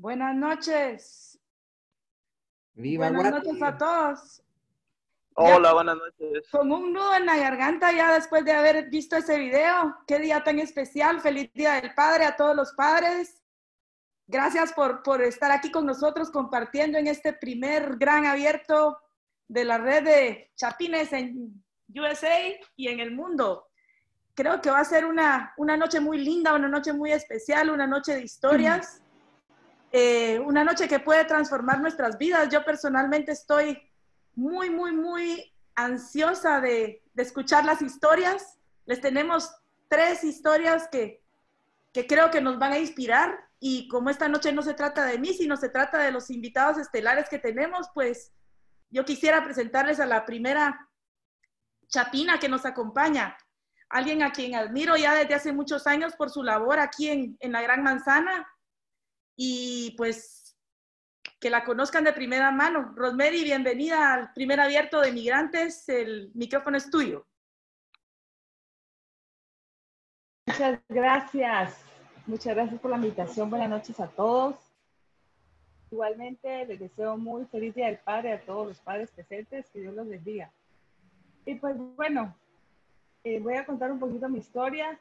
Buenas noches. Viva Buenas Guate. noches a todos. Hola, buenas noches. Con un nudo en la garganta ya después de haber visto ese video. Qué día tan especial. Feliz Día del Padre a todos los padres. Gracias por, por estar aquí con nosotros compartiendo en este primer gran abierto de la red de Chapines en USA y en el mundo. Creo que va a ser una, una noche muy linda, una noche muy especial, una noche de historias, eh, una noche que puede transformar nuestras vidas. Yo personalmente estoy muy, muy, muy ansiosa de, escuchar las historias. Les tenemos tres historias que, que creo que nos van a inspirar y como esta noche no se trata de mí, sino se trata de los invitados estelares que tenemos, pues yo quisiera presentarles a la primera chapina que nos acompaña, alguien a quien admiro ya desde hace muchos años por su labor aquí en, en la Gran Manzana y pues que la conozcan de primera mano. Rosemary, bienvenida al primer abierto de migrantes, el micrófono es tuyo. Muchas gracias. Muchas gracias por la invitación. Buenas noches a todos. Igualmente les deseo muy feliz Día del Padre a todos los padres presentes. Que Dios los bendiga. Y pues bueno, eh, voy a contar un poquito mi historia.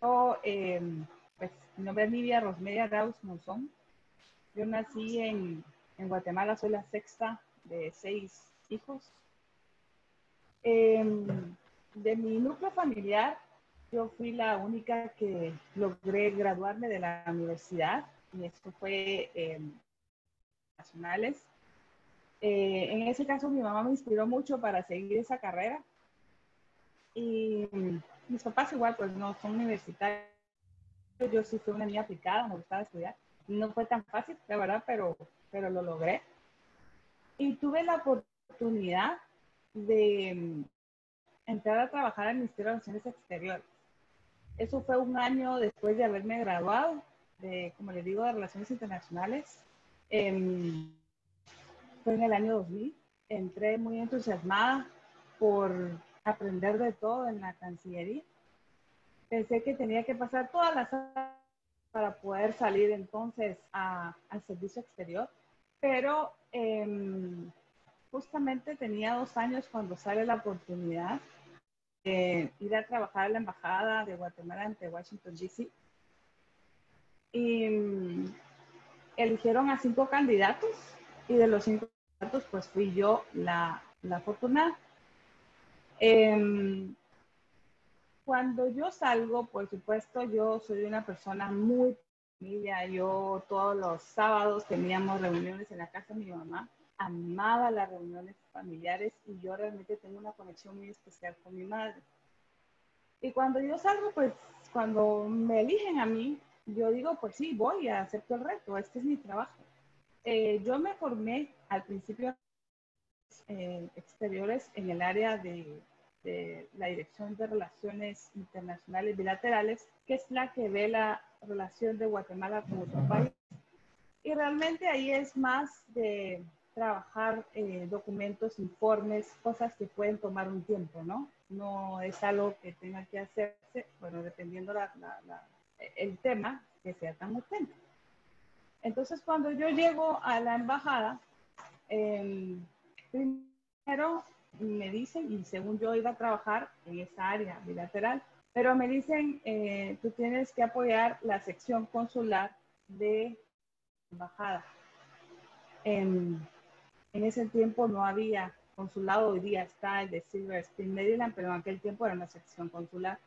Yo, eh, pues, mi nombre es Livia Rosmedia Raus Monzón. Yo nací en, Guatemala, soy la sexta de seis hijos. Eh, de mi núcleo familiar, yo fui la única que logré graduarme de la universidad y esto fue eh, nacionales. Eh, en ese caso mi mamá me inspiró mucho para seguir esa carrera y mis papás igual pues no son universitarios. Yo sí fui una niña aplicada, me gustaba estudiar. No fue tan fácil, la verdad, pero, pero lo logré. Y tuve la oportunidad de entrar a trabajar el Ministerio de Relaciones Exteriores. Eso fue un año después de haberme graduado de, como les digo, de Relaciones Internacionales. Eh, fue en el año 2000. Entré muy entusiasmada por aprender de todo en la Cancillería. Pensé que tenía que pasar todas las para poder salir entonces a, al servicio exterior, pero eh, justamente tenía dos años cuando sale la oportunidad de ir a trabajar a la embajada de Guatemala ante Washington, D.C. Y um, eligieron a cinco candidatos y de los cinco candidatos pues fui yo la, la afortunada. Eh, cuando yo salgo, por supuesto, yo soy una persona muy familia. Yo todos los sábados teníamos reuniones en la casa de mi mamá. Amaba las reuniones familiares y yo realmente tengo una conexión muy especial con mi madre. Y cuando yo salgo, pues cuando me eligen a mí, yo digo, pues sí, voy, acepto el reto, este es mi trabajo. Eh, yo me formé al principio eh, exteriores en el área de, de, la Dirección de Relaciones Internacionales Bilaterales, que es la que ve la relación de Guatemala con otro país. Y realmente ahí es más de trabajar eh, documentos, informes, cosas que pueden tomar un tiempo, ¿no? No es algo que tenga que hacerse, bueno, dependiendo la, la, la, el tema, que sea tan urgente. Entonces, cuando yo llego a la embajada, eh, primero me dicen, y según yo iba a trabajar en esa área bilateral, pero me dicen, eh, tú tienes que apoyar la sección consular de embajada. En, en ese tiempo no había consulado, hoy día está el de Silver Spring, Maryland, pero en aquel tiempo era una sección consular.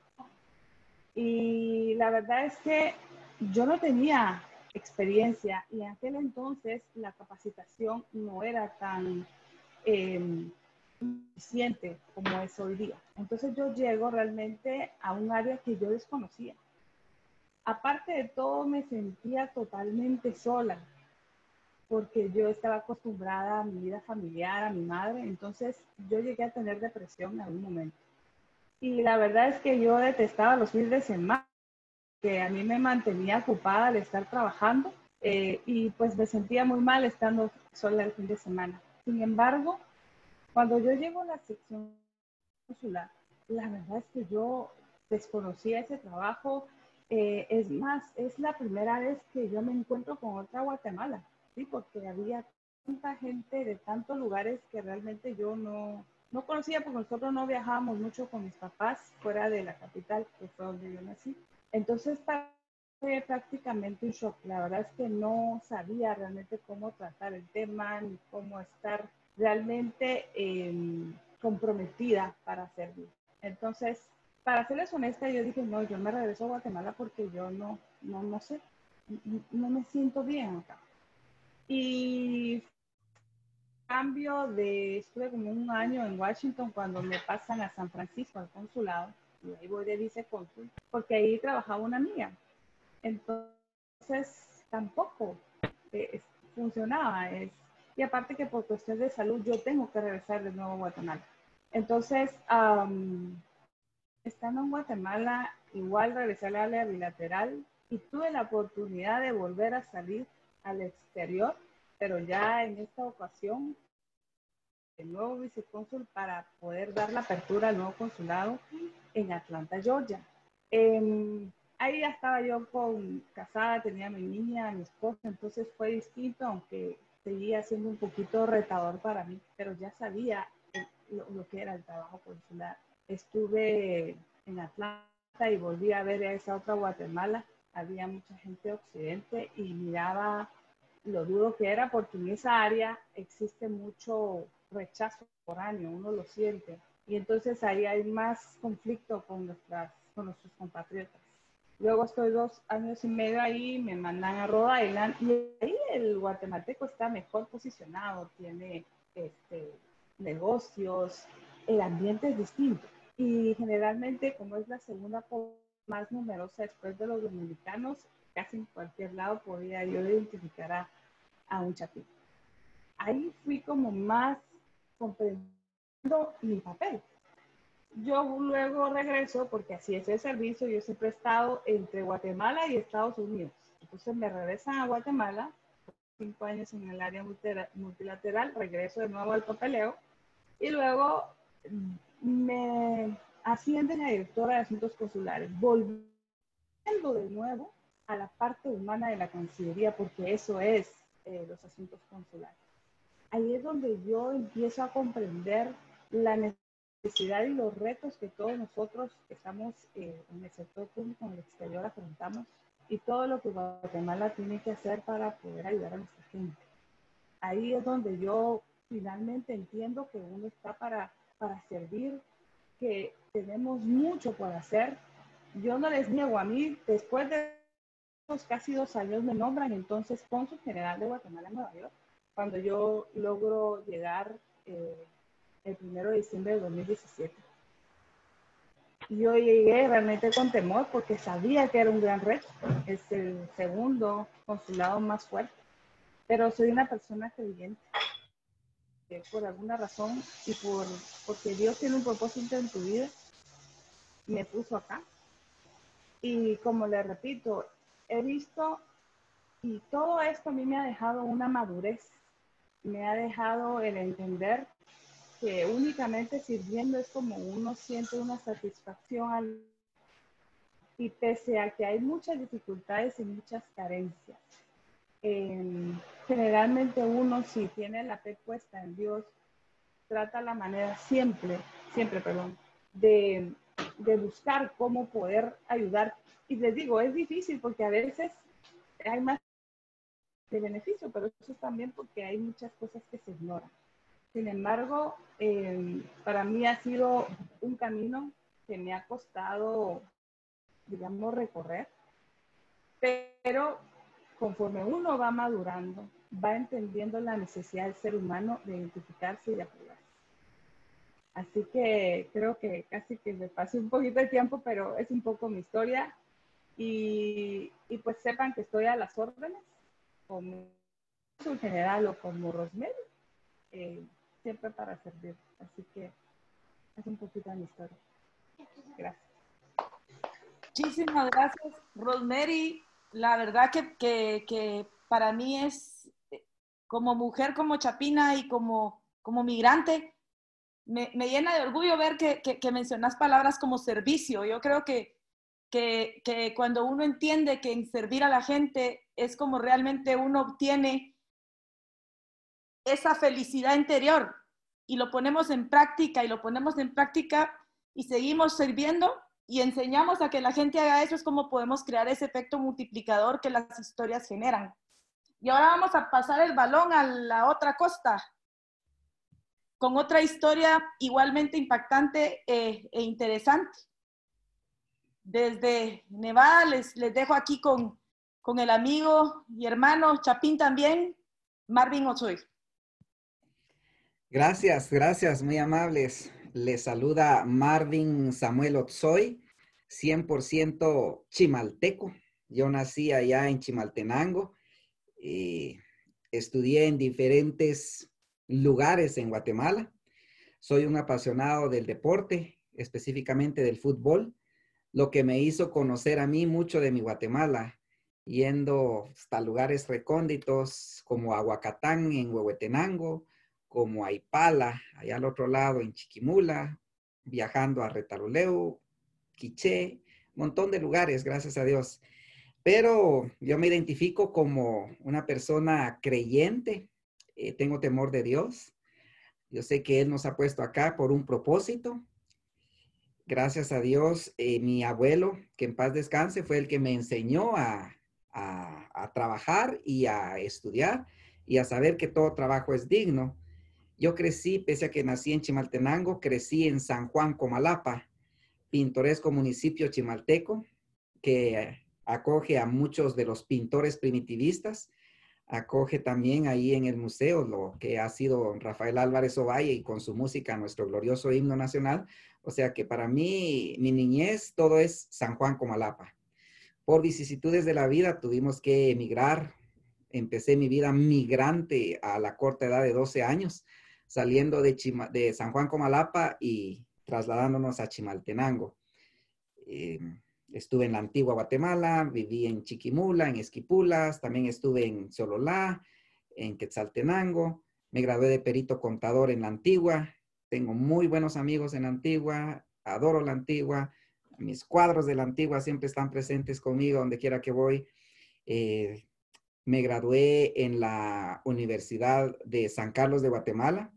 Y la verdad es que yo no tenía experiencia y en aquel entonces la capacitación no era tan eh, eficiente como es hoy día. Entonces yo llego realmente a un área que yo desconocía. Aparte de todo, me sentía totalmente sola porque yo estaba acostumbrada a mi vida familiar, a mi madre, entonces yo llegué a tener depresión en algún momento. Y la verdad es que yo detestaba los fines de semana, que a mí me mantenía ocupada al estar trabajando eh, y pues me sentía muy mal estando sola el fin de semana. Sin embargo, cuando yo llego a la sección consular, la verdad es que yo desconocía ese trabajo Eh, es más, es la primera vez que yo me encuentro con otra Guatemala, ¿sí? porque había tanta gente de tantos lugares que realmente yo no, no conocía, porque nosotros no viajábamos mucho con mis papás fuera de la capital, que fue donde yo nací. Entonces, fue prácticamente un shock. La verdad es que no sabía realmente cómo tratar el tema ni cómo estar realmente em, comprometida para servir. Entonces, para serles honesta, yo dije, no, yo me regreso a Guatemala porque yo no, no, no sé, no me siento bien acá. Y cambio de, estuve como un año en Washington cuando me pasan a San Francisco, al consulado, y ahí voy de vicecónsul, porque ahí trabajaba una amiga. Entonces, tampoco eh, funcionaba. Es, y aparte que por cuestión de salud yo tengo que regresar de nuevo a Guatemala. Entonces, estando en Guatemala, igual regresé al área bilateral y tuve la oportunidad de volver a salir al exterior, pero ya en esta ocasión, el nuevo vicecónsul para poder dar la apertura al nuevo consulado en Atlanta, Georgia. Em, ahí ya estaba yo con, casada, tenía mi niña, mi esposa, entonces fue distinto, aunque seguía siendo un poquito retador para mí, pero ya sabía lo, que era el trabajo consular. Estuve en Atlanta y volví a ver a esa otra Guatemala. Había mucha gente de Occidente y miraba lo duro que era porque en esa área existe mucho rechazo por año, uno lo siente. Y entonces ahí hay más conflicto con, nuestras, con nuestros compatriotas. Luego estoy dos años y medio ahí, me mandan a Rhode Island y ahí el guatemalteco está mejor posicionado, tiene este, negocios, el ambiente es distinto. Y generalmente, como es la segunda más numerosa después de los dominicanos, casi en cualquier lado podía yo identificar a, a un chapín. Ahí fui como más comprendiendo mi papel, yo luego regreso, porque así es el servicio, yo siempre he estado entre Guatemala y Estados Unidos. Entonces me regresan a Guatemala, cinco años en el área multilateral, regreso de nuevo al papeleo y luego me ascienden a directora de asuntos consulares, volviendo de nuevo a la parte humana de la Cancillería, porque eso es eh, los asuntos consulares. Ahí es donde yo empiezo a comprender la necesidad y los retos que todos nosotros estamos eh, en el sector público, en el exterior, afrontamos y todo lo que Guatemala tiene que hacer para poder ayudar a nuestra gente. Ahí es donde yo finalmente entiendo que uno está para, para servir, que tenemos mucho por hacer. Yo no les niego a mí, después de casi dos años me nombran entonces cónsul general de Guatemala en Nueva York, cuando yo logro llegar eh, el primero de diciembre de 2017. Yo llegué realmente con temor porque sabía que era un gran reto. Es el segundo consulado más fuerte. Pero soy una persona creyente. Que por alguna razón y por, porque Dios tiene un propósito en tu vida, me puso acá. Y como le repito, he visto y todo esto a mí me ha dejado una madurez. Me ha dejado el entender que únicamente sirviendo es como uno siente una satisfacción y pese a que hay muchas dificultades y muchas carencias. Em, generalmente uno si tiene la fe puesta en Dios, trata la manera siempre, siempre, perdón, de, de buscar cómo poder ayudar. Y les digo, es difícil porque a veces hay más de beneficio, pero eso es también porque hay muchas cosas que se ignoran. Sin embargo, em, para mí ha sido un camino que me ha costado, digamos, recorrer, pero conforme uno va madurando, va entendiendo la necesidad del ser humano de identificarse y de apoyarse. Así que creo que casi que me pasé un poquito de tiempo, pero es un poco mi historia. Y, y pues sepan que estoy a las órdenes, como general o como Rosemary. Eh, siempre para servir. Así que es un poquito de mi historia. Gracias. Muchísimas gracias, Rosemary. La verdad que, que, que, para mí es, como mujer, como chapina y como, como migrante, me, me llena de orgullo ver que, que, mencionas palabras como servicio. Yo creo que, que cuando uno entiende que en servir a la gente es como realmente uno obtiene esa felicidad interior y lo ponemos en práctica y lo ponemos en práctica y seguimos sirviendo y enseñamos a que la gente haga eso, es como podemos crear ese efecto multiplicador que las historias generan. Y ahora vamos a pasar el balón a la otra costa, con otra historia igualmente impactante eh, e interesante. Desde Nevada les, les dejo aquí con, con el amigo y hermano Chapín también, Marvin Ochoy. Gracias, gracias, muy amables. Les saluda Marvin Samuel Otsoy, 100% chimalteco. Yo nací allá en Chimaltenango. y estudié en diferentes lugares en Guatemala. Soy un apasionado del deporte, específicamente del fútbol, lo que me hizo conocer a mí mucho de mi Guatemala, yendo hasta lugares recónditos como Aguacatán en Huehuetenango, como Aipala, allá al otro lado en Chiquimula, viajando a Retaruleu, Quiché, montón de lugares, gracias a Dios. Pero yo me identifico como una persona creyente, eh, tengo temor de Dios. Yo sé que Él nos ha puesto acá por un propósito. Gracias a Dios, eh, mi abuelo, que en paz descanse, fue el que me enseñó a, a trabajar y a estudiar y a saber que todo trabajo es digno. Yo crecí, pese a que nací en Chimaltenango, crecí en San Juan Comalapa, pintoresco municipio chimalteco, que acoge a muchos de los pintores primitivistas. Acoge también ahí en el museo lo que ha sido Rafael Álvarez Ovalle y con su música nuestro glorioso himno nacional. O sea que para mí, mi niñez, todo es San Juan Comalapa. Por vicisitudes de la vida tuvimos que emigrar. Empecé mi vida migrante a la corta edad de 12 años saliendo de, San Juan Comalapa y trasladándonos a Chimaltenango. Eh, estuve en la antigua Guatemala, viví en Chiquimula, en Esquipulas, también estuve en Sololá, en Quetzaltenango, me gradué de perito contador en la antigua, tengo muy buenos amigos en la antigua, adoro la antigua, mis cuadros de la antigua siempre están presentes conmigo donde quiera que voy. Eh, me gradué en la Universidad de San Carlos de Guatemala.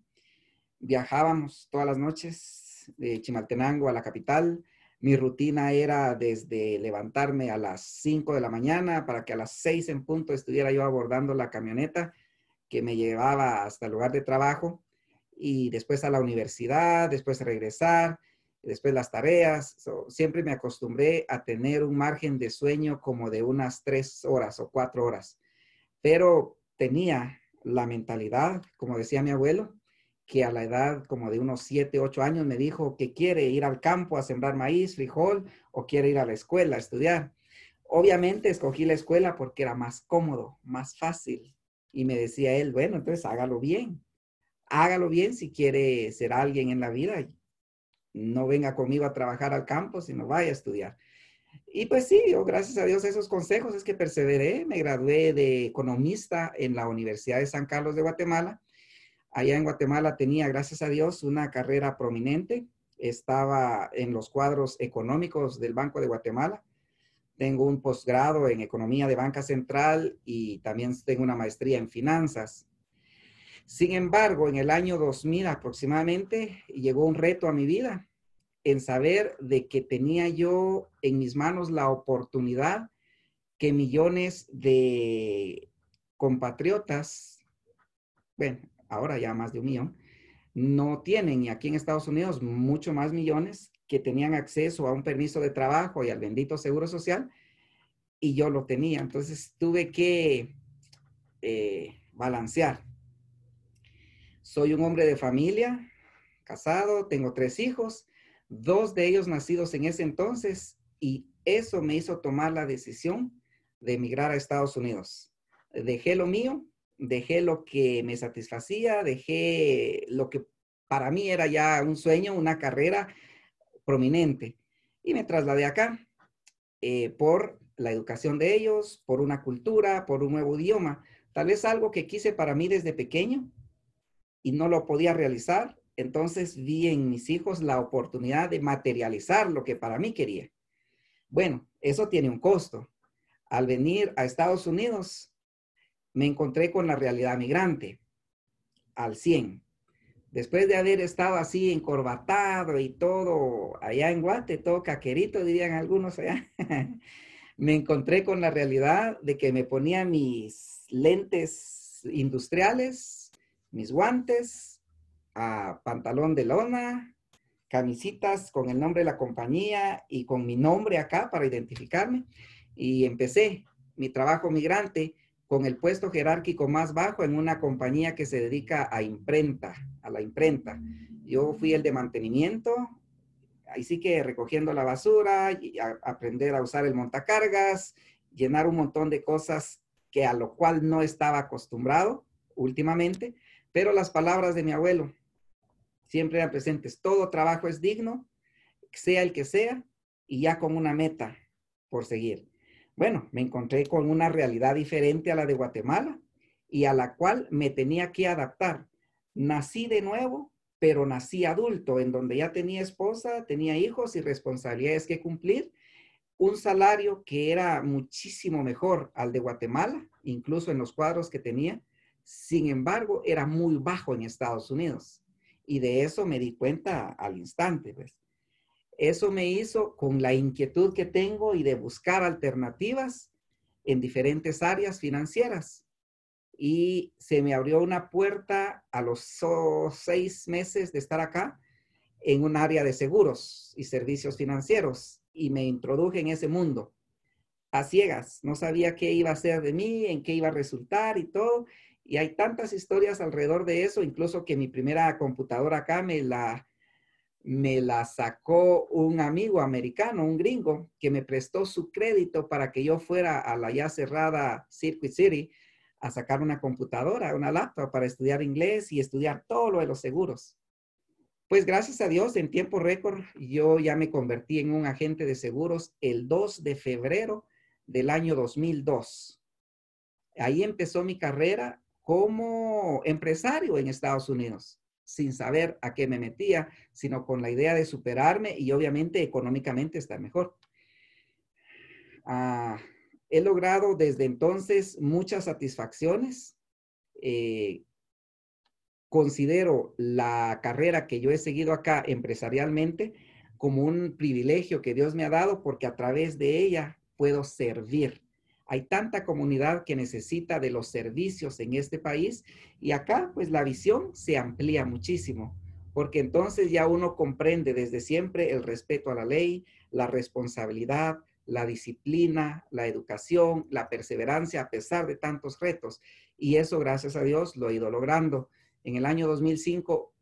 Viajábamos todas las noches de Chimaltenango a la capital. Mi rutina era desde levantarme a las 5 de la mañana para que a las 6 en punto estuviera yo abordando la camioneta que me llevaba hasta el lugar de trabajo y después a la universidad, después regresar, después las tareas. siempre me acostumbré a tener un margen de sueño como de unas tres horas o cuatro horas pero tenía la mentalidad, como decía mi abuelo, que a la edad como de unos 7, 8 años me dijo que quiere ir al campo a sembrar maíz, frijol o quiere ir a la escuela a estudiar. Obviamente escogí la escuela porque era más cómodo, más fácil. Y me decía él, bueno, entonces hágalo bien. Hágalo bien si quiere ser alguien en la vida. No venga conmigo a trabajar al campo, sino vaya a estudiar. Y pues sí, yo gracias a Dios esos consejos es que perseveré, me gradué de economista en la Universidad de San Carlos de Guatemala. Allá en Guatemala tenía, gracias a Dios, una carrera prominente. Estaba en los cuadros económicos del Banco de Guatemala. Tengo un posgrado en economía de banca central y también tengo una maestría en finanzas. Sin embargo, en el año 2000 aproximadamente llegó un reto a mi vida en saber de que tenía yo en mis manos la oportunidad que millones de compatriotas, bueno, ahora ya más de un millón, no tienen, y aquí en Estados Unidos mucho más millones que tenían acceso a un permiso de trabajo y al bendito seguro social, y yo lo tenía. Entonces tuve que eh, balancear. Soy un hombre de familia, casado, tengo tres hijos, dos de ellos nacidos en ese entonces, y eso me hizo tomar la decisión de emigrar a Estados Unidos. Dejé lo mío, dejé lo que me satisfacía, dejé lo que para mí era ya un sueño, una carrera prominente, y me trasladé acá eh, por la educación de ellos, por una cultura, por un nuevo idioma, tal vez algo que quise para mí desde pequeño y no lo podía realizar entonces vi en mis hijos la oportunidad de materializar lo que para mí quería. Bueno, eso tiene un costo. Al venir a Estados Unidos, me encontré con la realidad migrante al 100. Después de haber estado así encorbatado y todo allá en Guate, todo caquerito, dirían algunos allá, me encontré con la realidad de que me ponía mis lentes industriales, mis guantes, a pantalón de lona, camisitas con el nombre de la compañía y con mi nombre acá para identificarme. Y empecé mi trabajo migrante con el puesto jerárquico más bajo en una compañía que se dedica a imprenta, a la imprenta. Yo fui el de mantenimiento, ahí sí que recogiendo la basura, y aprender a usar el montacargas, llenar un montón de cosas que a lo cual no estaba acostumbrado últimamente, pero las palabras de mi abuelo siempre eran presentes. Todo trabajo es digno, sea el que sea, y ya con una meta por seguir. Bueno, me encontré con una realidad diferente a la de Guatemala y a la cual me tenía que adaptar. Nací de nuevo, pero nací adulto, en donde ya tenía esposa, tenía hijos y responsabilidades que cumplir. Un salario que era muchísimo mejor al de Guatemala, incluso en los cuadros que tenía. Sin embargo, era muy bajo en Estados Unidos. Y de eso me di cuenta al instante, pues. Eso me hizo con la inquietud que tengo y de buscar alternativas en diferentes áreas financieras. Y se me abrió una puerta a los seis meses de estar acá en un área de seguros y servicios financieros y me introduje en ese mundo a ciegas. No sabía qué iba a ser de mí, en qué iba a resultar y todo. Y hay tantas historias alrededor de eso, incluso que mi primera computadora acá me la me la sacó un amigo americano, un gringo, que me prestó su crédito para que yo fuera a la ya cerrada Circuit City a sacar una computadora, una laptop para estudiar inglés y estudiar todo lo de los seguros. Pues gracias a Dios, en tiempo récord, yo ya me convertí en un agente de seguros el 2 de febrero del año 2002. Ahí empezó mi carrera como empresario en Estados Unidos sin saber a qué me metía, sino con la idea de superarme y obviamente económicamente estar mejor. Ah, he logrado desde entonces muchas satisfacciones. Eh, considero la carrera que yo he seguido acá empresarialmente como un privilegio que Dios me ha dado porque a través de ella puedo servir hay tanta comunidad que necesita de los servicios en este país y acá pues la visión se amplía muchísimo, porque entonces ya uno comprende desde siempre el respeto a la ley, la responsabilidad, la disciplina, la educación, la perseverancia a pesar de tantos retos. Y eso, gracias a Dios, lo he ido logrando. En el año 2005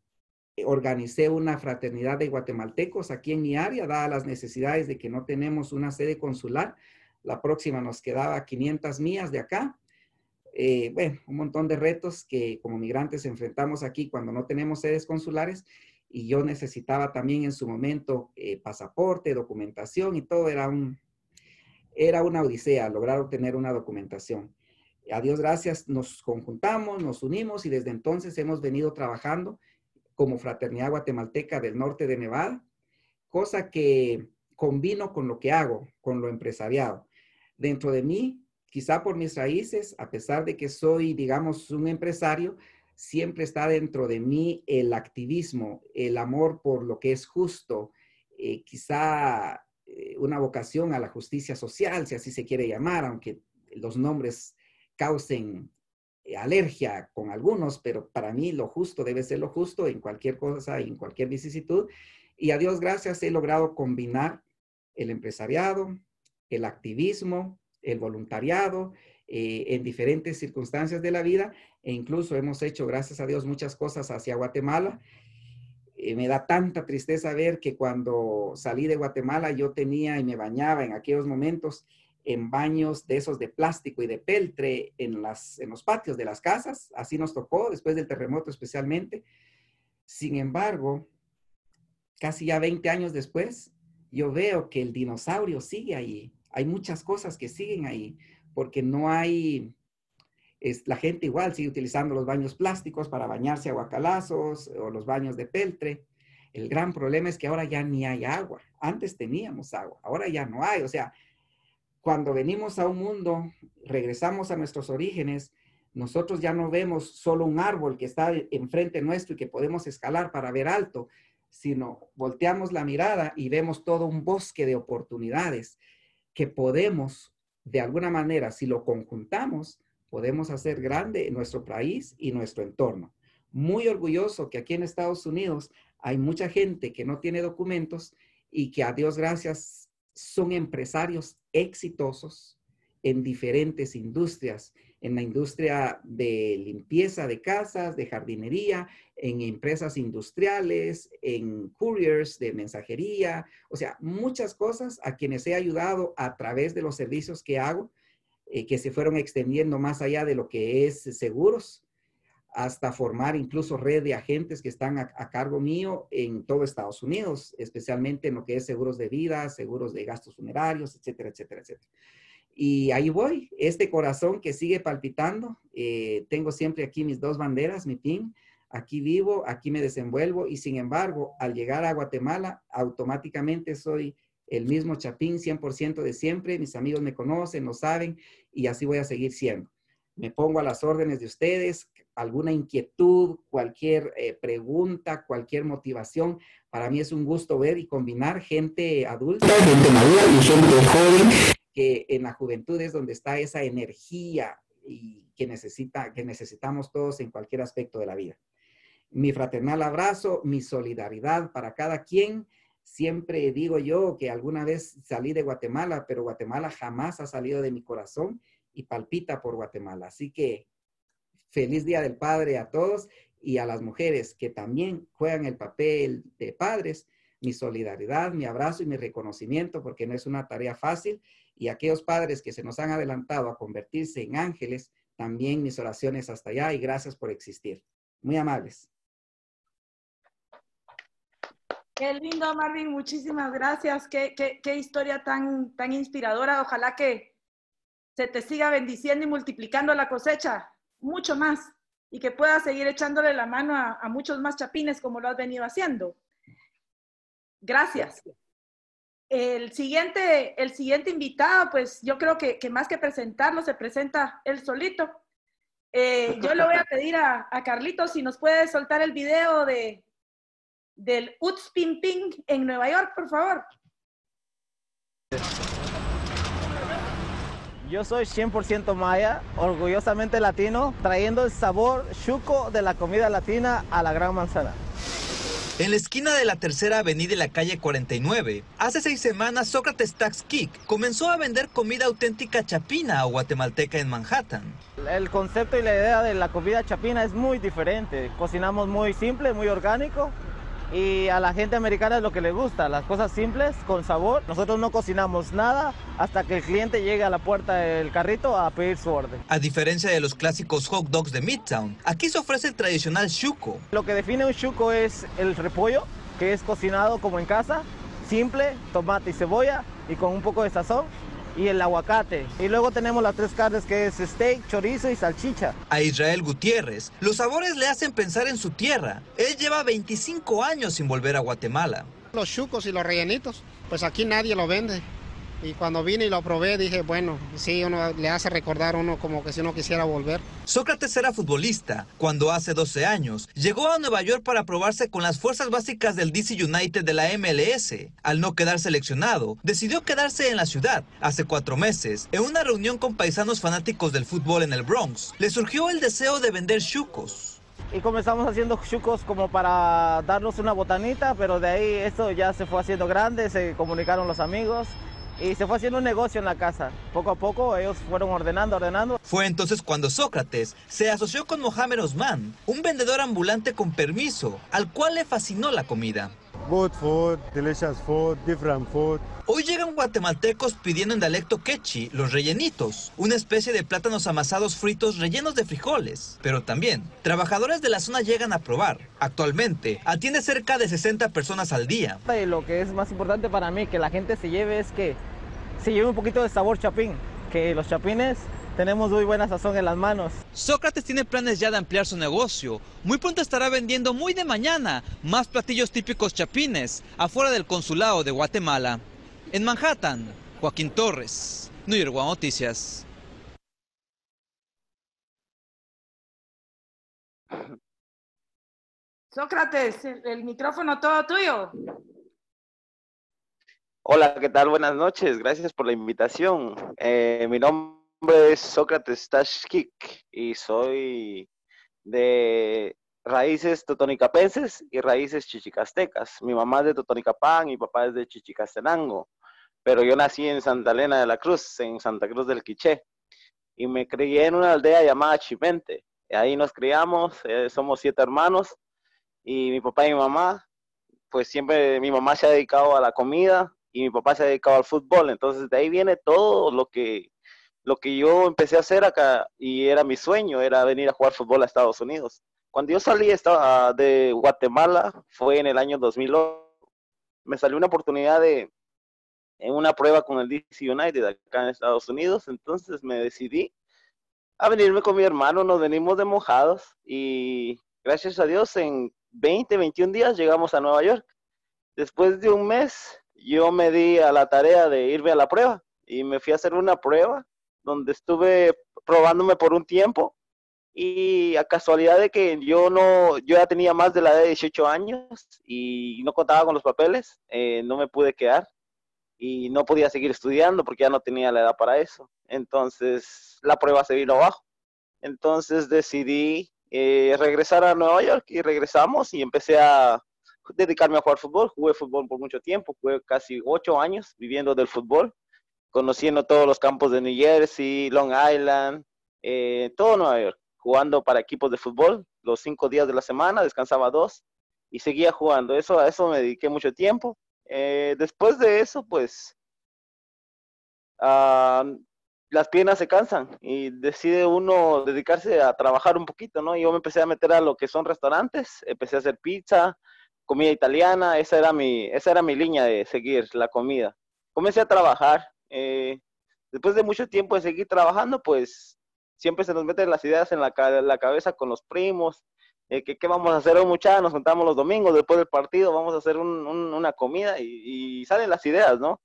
eh, organicé una fraternidad de guatemaltecos aquí en mi área, dadas las necesidades de que no tenemos una sede consular, la próxima nos quedaba 500 millas de acá. Eh, bueno, un montón de retos que como migrantes enfrentamos aquí cuando no tenemos sedes consulares y yo necesitaba también en su momento eh, pasaporte, documentación y todo era un era una odisea lograr obtener una documentación. A Dios gracias, nos conjuntamos, nos unimos y desde entonces hemos venido trabajando como Fraternidad Guatemalteca del Norte de Nevada, cosa que combino con lo que hago, con lo empresariado dentro de mí, quizá por mis raíces, a pesar de que soy, digamos, un empresario, siempre está dentro de mí el activismo, el amor por lo que es justo, eh, quizá eh, una vocación a la justicia social, si así se quiere llamar, aunque los nombres causen eh, alergia con algunos, pero para mí lo justo debe ser lo justo en cualquier cosa, en cualquier vicisitud. Y a Dios gracias he logrado combinar el empresariado, el activismo, el voluntariado, eh, en diferentes circunstancias de la vida e incluso hemos hecho, gracias a Dios, muchas cosas hacia Guatemala. Eh, me da tanta tristeza ver que cuando salí de Guatemala yo tenía y me bañaba en aquellos momentos en baños de esos de plástico y de peltre en, las, en los patios de las casas. Así nos tocó después del terremoto especialmente. Sin embargo, casi ya 20 años después, yo veo que el dinosaurio sigue ahí hay muchas cosas que siguen ahí, porque no hay, es, la gente igual sigue utilizando los baños plásticos para bañarse a guacalazos o los baños de peltre. El gran problema es que ahora ya ni hay agua. Antes teníamos agua, ahora ya no hay. O sea, cuando venimos a un mundo, regresamos a nuestros orígenes, nosotros ya no vemos solo un árbol que está enfrente nuestro y que podemos escalar para ver alto, sino volteamos la mirada y vemos todo un bosque de oportunidades que podemos, de alguna manera, si lo conjuntamos, podemos hacer grande nuestro país y nuestro entorno. Muy orgulloso que aquí en Estados Unidos hay mucha gente que no tiene documentos y que a Dios gracias son empresarios exitosos en diferentes industrias, en la industria de limpieza de casas, de jardinería, en empresas industriales, en couriers de mensajería, o sea, muchas cosas a quienes he ayudado a través de los servicios que hago, eh, que se fueron extendiendo más allá de lo que es seguros, hasta formar incluso red de agentes que están a, a, cargo mío en todo Estados Unidos, especialmente en lo que es seguros de vida, seguros de gastos funerarios, etcétera, etcétera, etcétera. Y ahí voy, este corazón que sigue palpitando. Eh, tengo siempre aquí mis dos banderas, mi PIN. Aquí vivo, aquí me desenvuelvo y sin embargo, al llegar a Guatemala, automáticamente soy el mismo Chapín 100% de siempre. Mis amigos me conocen, lo saben y así voy a seguir siendo. Me pongo a las órdenes de ustedes, alguna inquietud, cualquier eh, pregunta, cualquier motivación. Para mí es un gusto ver y combinar gente adulta, gente madura y gente joven que en la juventud es donde está esa energía y que, necesita, que necesitamos todos en cualquier aspecto de la vida. Mi fraternal abrazo, mi solidaridad para cada quien. Siempre digo yo que alguna vez salí de Guatemala, pero Guatemala jamás ha salido de mi corazón y palpita por Guatemala. Así que feliz Día del Padre a todos y a las mujeres que también juegan el papel de padres. Mi solidaridad, mi abrazo y mi reconocimiento, porque no es una tarea fácil y aquellos padres que se nos han adelantado a convertirse en ángeles, también mis oraciones hasta allá y gracias por existir. Muy amables. Qué lindo, Marvin. Muchísimas gracias. Qué, qué, qué, historia tan, tan inspiradora. Ojalá que se te siga bendiciendo y multiplicando la cosecha mucho más y que puedas seguir echándole la mano a, a muchos más chapines como lo has venido haciendo. Gracias. El siguiente, el siguiente invitado, pues yo creo que, que más que presentarlo, se presenta él solito. Eh, yo le voy a pedir a, a Carlitos si nos puede soltar el video de, del Uts Ping Ping en Nueva York, por favor. Yo soy 100% maya, orgullosamente latino, trayendo el sabor chuco de la comida latina a la Gran Manzana. En la esquina de la tercera avenida y la calle 49, hace seis semanas Sócrates Tax Kick comenzó a vender comida auténtica chapina o guatemalteca en Manhattan. El concepto y la idea de la comida chapina es muy diferente. Cocinamos muy simple, muy orgánico y a la gente americana es lo que le gusta, las cosas simples, con sabor. Nosotros no cocinamos nada hasta que el cliente llegue a la puerta del carrito a pedir su orden. A diferencia de los clásicos hot dogs de Midtown, aquí se ofrece el tradicional chuco. Lo que define un chuco es el repollo, que es cocinado como en casa, simple, tomate y cebolla y con un poco de sazón y el aguacate. Y luego tenemos las tres carnes que es steak, chorizo y salchicha. A Israel Gutiérrez, los sabores le hacen pensar en su tierra. Él lleva 25 años sin volver a Guatemala. Los chucos y los rellenitos, pues aquí nadie lo vende. Y cuando vine y lo probé dije, bueno, sí, uno le hace recordar a uno como que si uno quisiera volver. Sócrates era futbolista cuando hace 12 años llegó a Nueva York para probarse con las fuerzas básicas del DC United de la MLS. Al no quedar seleccionado, decidió quedarse en la ciudad. Hace cuatro meses, en una reunión con paisanos fanáticos del fútbol en el Bronx, le surgió el deseo de vender chucos y comenzamos haciendo chucos como para darnos una botanita, pero de ahí esto ya se fue haciendo grande, se comunicaron los amigos y se fue haciendo un negocio en la casa. Poco a poco ellos fueron ordenando, ordenando. Fue entonces cuando Sócrates se asoció con Mohamed Osman, un vendedor ambulante con permiso, al cual le fascinó la comida. Good food, delicious food, different food. Hoy llegan guatemaltecos pidiendo en dialecto quechi los rellenitos, una especie de plátanos amasados fritos rellenos de frijoles. Pero también, trabajadores de la zona llegan a probar. Actualmente, atiende cerca de 60 personas al día. Y lo que es más importante para mí que la gente se lleve es que se lleve un poquito de sabor chapín, que los chapines tenemos muy buena sazón en las manos. Sócrates tiene planes ya de ampliar su negocio. Muy pronto estará vendiendo muy de mañana más platillos típicos chapines afuera del consulado de Guatemala. En Manhattan, Joaquín Torres, New York One Noticias. Sócrates, el, el micrófono todo tuyo. Hola, ¿qué tal? Buenas noches. Gracias por la invitación. Eh, mi nombre es Sócrates Tashkik y soy de raíces totonicapenses y raíces chichicastecas. Mi mamá es de Totonicapán, mi papá es de Chichicastenango, pero yo nací en Santa Elena de la Cruz, en Santa Cruz del Quiché, y me crié en una aldea llamada Chimente. Ahí nos criamos, eh, somos siete hermanos, y mi papá y mi mamá, pues siempre mi mamá se ha dedicado a la comida, y mi papá se ha dedicado al fútbol. Entonces de ahí viene todo lo que, lo que yo empecé a hacer acá y era mi sueño, era venir a jugar fútbol a Estados Unidos. Cuando yo salí estaba de Guatemala fue en el año 2008. Me salió una oportunidad de en una prueba con el DC United acá en Estados Unidos. Entonces me decidí a venirme con mi hermano. Nos venimos de mojados y gracias a Dios en 20, 21 días llegamos a Nueva York. Después de un mes yo me di a la tarea de irme a la prueba y me fui a hacer una prueba donde estuve probándome por un tiempo y a casualidad de que yo no, yo ya tenía más de la edad de 18 años y no contaba con los papeles, eh, no me pude quedar y no podía seguir estudiando porque ya no tenía la edad para eso. Entonces la prueba se vino abajo. Entonces decidí eh, regresar a Nueva York y regresamos y empecé a dedicarme a jugar fútbol. Jugué fútbol por mucho tiempo, jugué casi ocho años viviendo del fútbol, conociendo todos los campos de New Jersey, Long Island, eh, todo Nueva York, jugando para equipos de fútbol los cinco días de la semana, descansaba dos y seguía jugando. Eso, a eso me dediqué mucho tiempo. Eh, después de eso, pues, uh, las piernas se cansan y decide uno dedicarse a trabajar un poquito, ¿no? Yo me empecé a meter a lo que son restaurantes, empecé a hacer pizza, comida italiana, esa era mi, esa era mi línea de seguir la comida. Comencé a trabajar. Eh, después de mucho tiempo de seguir trabajando, pues siempre se nos meten las ideas en la, cabeza con los primos. Que, ¿Qué vamos a hacer hoy, muchachos? Nos juntamos los domingos después del partido, vamos a hacer un, un, una comida y, y, salen las ideas, ¿no?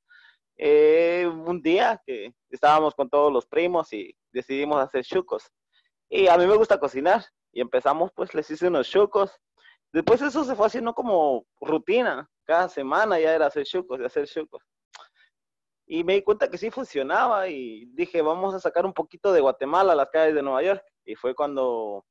Eh, un día que estábamos con todos los primos y decidimos hacer chucos. Y a mí me gusta cocinar y empezamos, pues les hice unos chucos Después eso se fue haciendo como rutina. Cada semana ya era hacer chucos y hacer chucos. Y me di cuenta que sí funcionaba y dije, vamos a sacar un poquito de Guatemala a las calles de Nueva York. Y fue cuando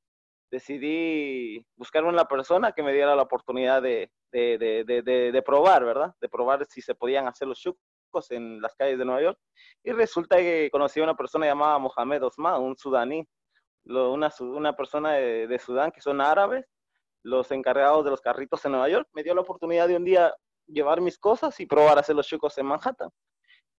decidí buscar una persona que me diera la oportunidad de, de, de, de, probar, ¿verdad? De probar si se podían hacer los chucos en las calles de Nueva York. Y resulta que conocí a una persona llamada Mohamed Osman, un sudaní, una, una persona de Sudán que son árabes los encargados de los carritos en Nueva York, me dio la oportunidad de un día llevar mis cosas y probar a hacer los chucos en Manhattan.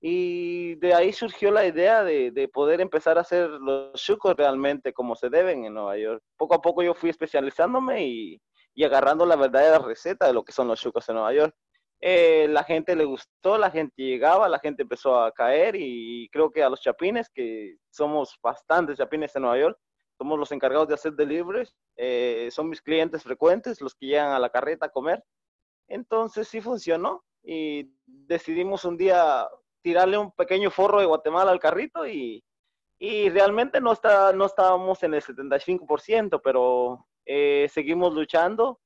Y de ahí surgió la idea de, de, poder empezar a hacer los chucos realmente como se deben en Nueva York. Poco a poco yo fui especializándome y, y agarrando la verdadera receta de lo que son los chucos en Nueva York. Eh, la gente le gustó, la gente llegaba, la gente empezó a caer y creo que a los chapines, que somos bastantes chapines en Nueva York, somos los encargados de hacer deliveries, eh, son mis clientes frecuentes, los que llegan a la carreta a comer. Entonces sí funcionó y decidimos un día tirarle un pequeño forro de Guatemala al carrito y, y realmente no, está, no estábamos en el 75%, pero eh, seguimos luchando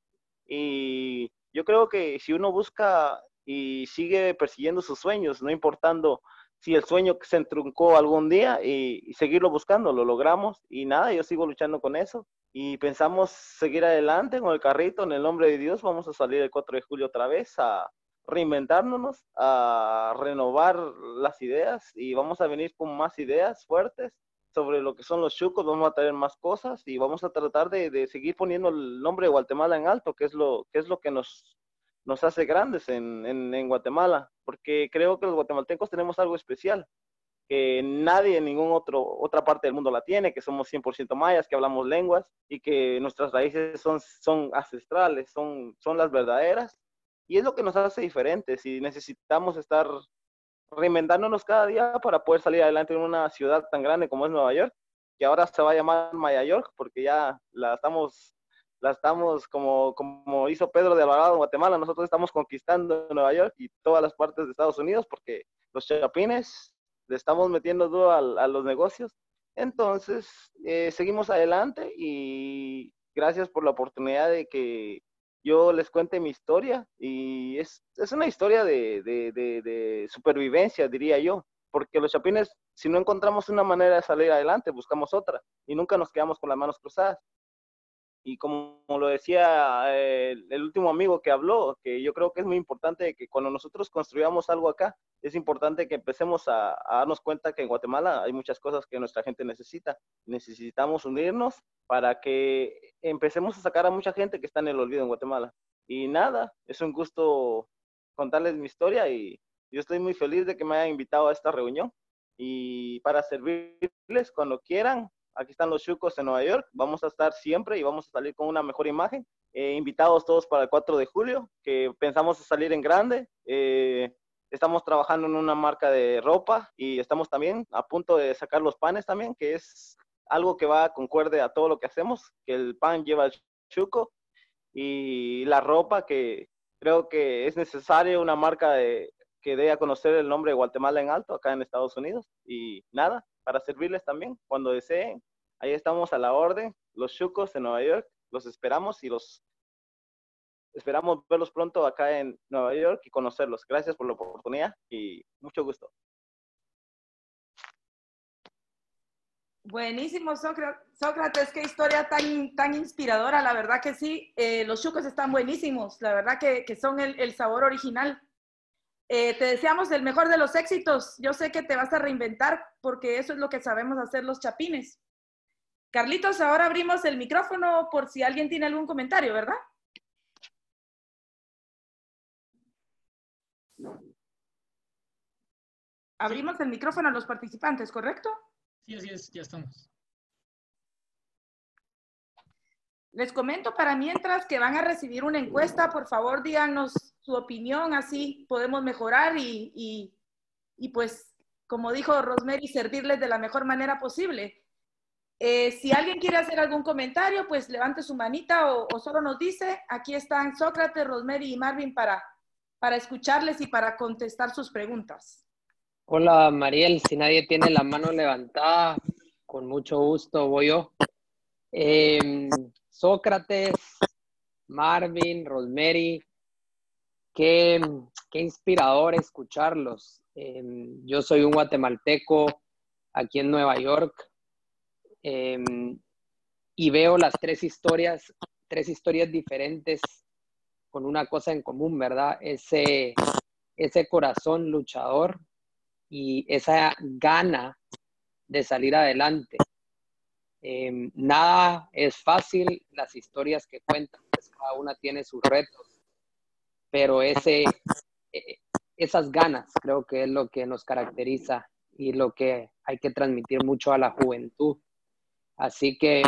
y yo creo que si uno busca y sigue persiguiendo sus sueños, no importando si el sueño se entruncó algún día y, y, seguirlo buscando, lo logramos y nada, yo sigo luchando con eso y pensamos seguir adelante con el carrito en el nombre de Dios, vamos a salir el 4 de julio otra vez a reinventárnoslos, a renovar las ideas y vamos a venir con más ideas fuertes sobre lo que son los chucos, vamos a traer más cosas y vamos a tratar de, de seguir poniendo el nombre de Guatemala en alto, que es lo que, es lo que nos, nos hace grandes en, en, en, Guatemala, porque creo que los guatemaltecos tenemos algo especial, que nadie en ninguna otra parte del mundo la tiene, que somos 100% mayas, que hablamos lenguas y que nuestras raíces son, son ancestrales, son, son las verdaderas, y es lo que nos hace diferentes y necesitamos estar reinventándonos cada día para poder salir adelante en una ciudad tan grande como es Nueva York, que ahora se va a llamar Maya York, porque ya la estamos, la estamos como, como hizo Pedro de Alvarado en Guatemala, nosotros estamos conquistando Nueva York y todas las partes de Estados Unidos, porque los chapines le estamos metiendo duro a, a los negocios. Entonces, eh, seguimos adelante y gracias por la oportunidad de que yo les cuente mi historia y es, es una historia de, de, de, de, supervivencia, diría yo, porque los chapines, si no encontramos una manera de salir adelante, buscamos otra y nunca nos quedamos con las manos cruzadas. Y como lo decía eh, el último amigo que habló, que yo creo que es muy importante que cuando nosotros construyamos algo acá, es importante que empecemos a, a, darnos cuenta que en Guatemala hay muchas cosas que nuestra gente necesita. Necesitamos unirnos para que empecemos a sacar a mucha gente que está en el olvido en Guatemala. Y nada, es un gusto contarles mi historia y yo estoy muy feliz de que me hayan invitado a esta reunión. Y para servirles cuando quieran, aquí están los chucos en Nueva York, vamos a estar siempre y vamos a salir con una mejor imagen. Eh, invitados todos para el 4 de julio, que pensamos salir en grande. Eh, estamos trabajando en una marca de ropa y estamos también a punto de sacar los panes también, que es algo que va concuerde a todo lo que hacemos, que el pan lleva el chuco y la ropa que creo que es necesario una marca de, que dé a conocer el nombre de Guatemala en alto acá en Estados Unidos y nada, para servirles también cuando deseen. Ahí estamos a la orden, los chucos en Nueva York, los esperamos y los esperamos verlos pronto acá en Nueva York y conocerlos. Gracias por la oportunidad y mucho gusto. Buenísimo, Sócrates, qué historia tan, tan inspiradora, la verdad que sí, eh, los chucos están buenísimos, la verdad que, que son el, el, sabor original. Eh, te deseamos el mejor de los éxitos, yo sé que te vas a reinventar porque eso es lo que sabemos hacer los chapines. Carlitos, ahora abrimos el micrófono por si alguien tiene algún comentario, ¿verdad? Abrimos el micrófono a los participantes, ¿correcto? Sí, así es, ya estamos. Les comento para mientras que van a recibir una encuesta, por favor díganos su opinión, así podemos mejorar y, y, pues, como dijo Rosemary, servirles de la mejor manera posible. Eh, si alguien quiere hacer algún comentario, pues levante su manita o, solo nos dice. Aquí están Sócrates, Rosemary y Marvin para, para escucharles y para contestar sus preguntas. Hola Mariel, si nadie tiene la mano levantada, con mucho gusto voy yo. Eh, Sócrates, Marvin, Rosemary, qué, inspirador escucharlos. Eh, yo soy un guatemalteco aquí en Nueva York eh, y veo las tres historias, tres historias diferentes con una cosa en común, ¿verdad? Ese, ese corazón luchador y esa gana de salir adelante. Eh, nada es fácil, las historias que cuentan, pues cada una tiene sus retos, pero ese, eh, esas ganas creo que es lo que nos caracteriza y lo que hay que transmitir mucho a la juventud. Así que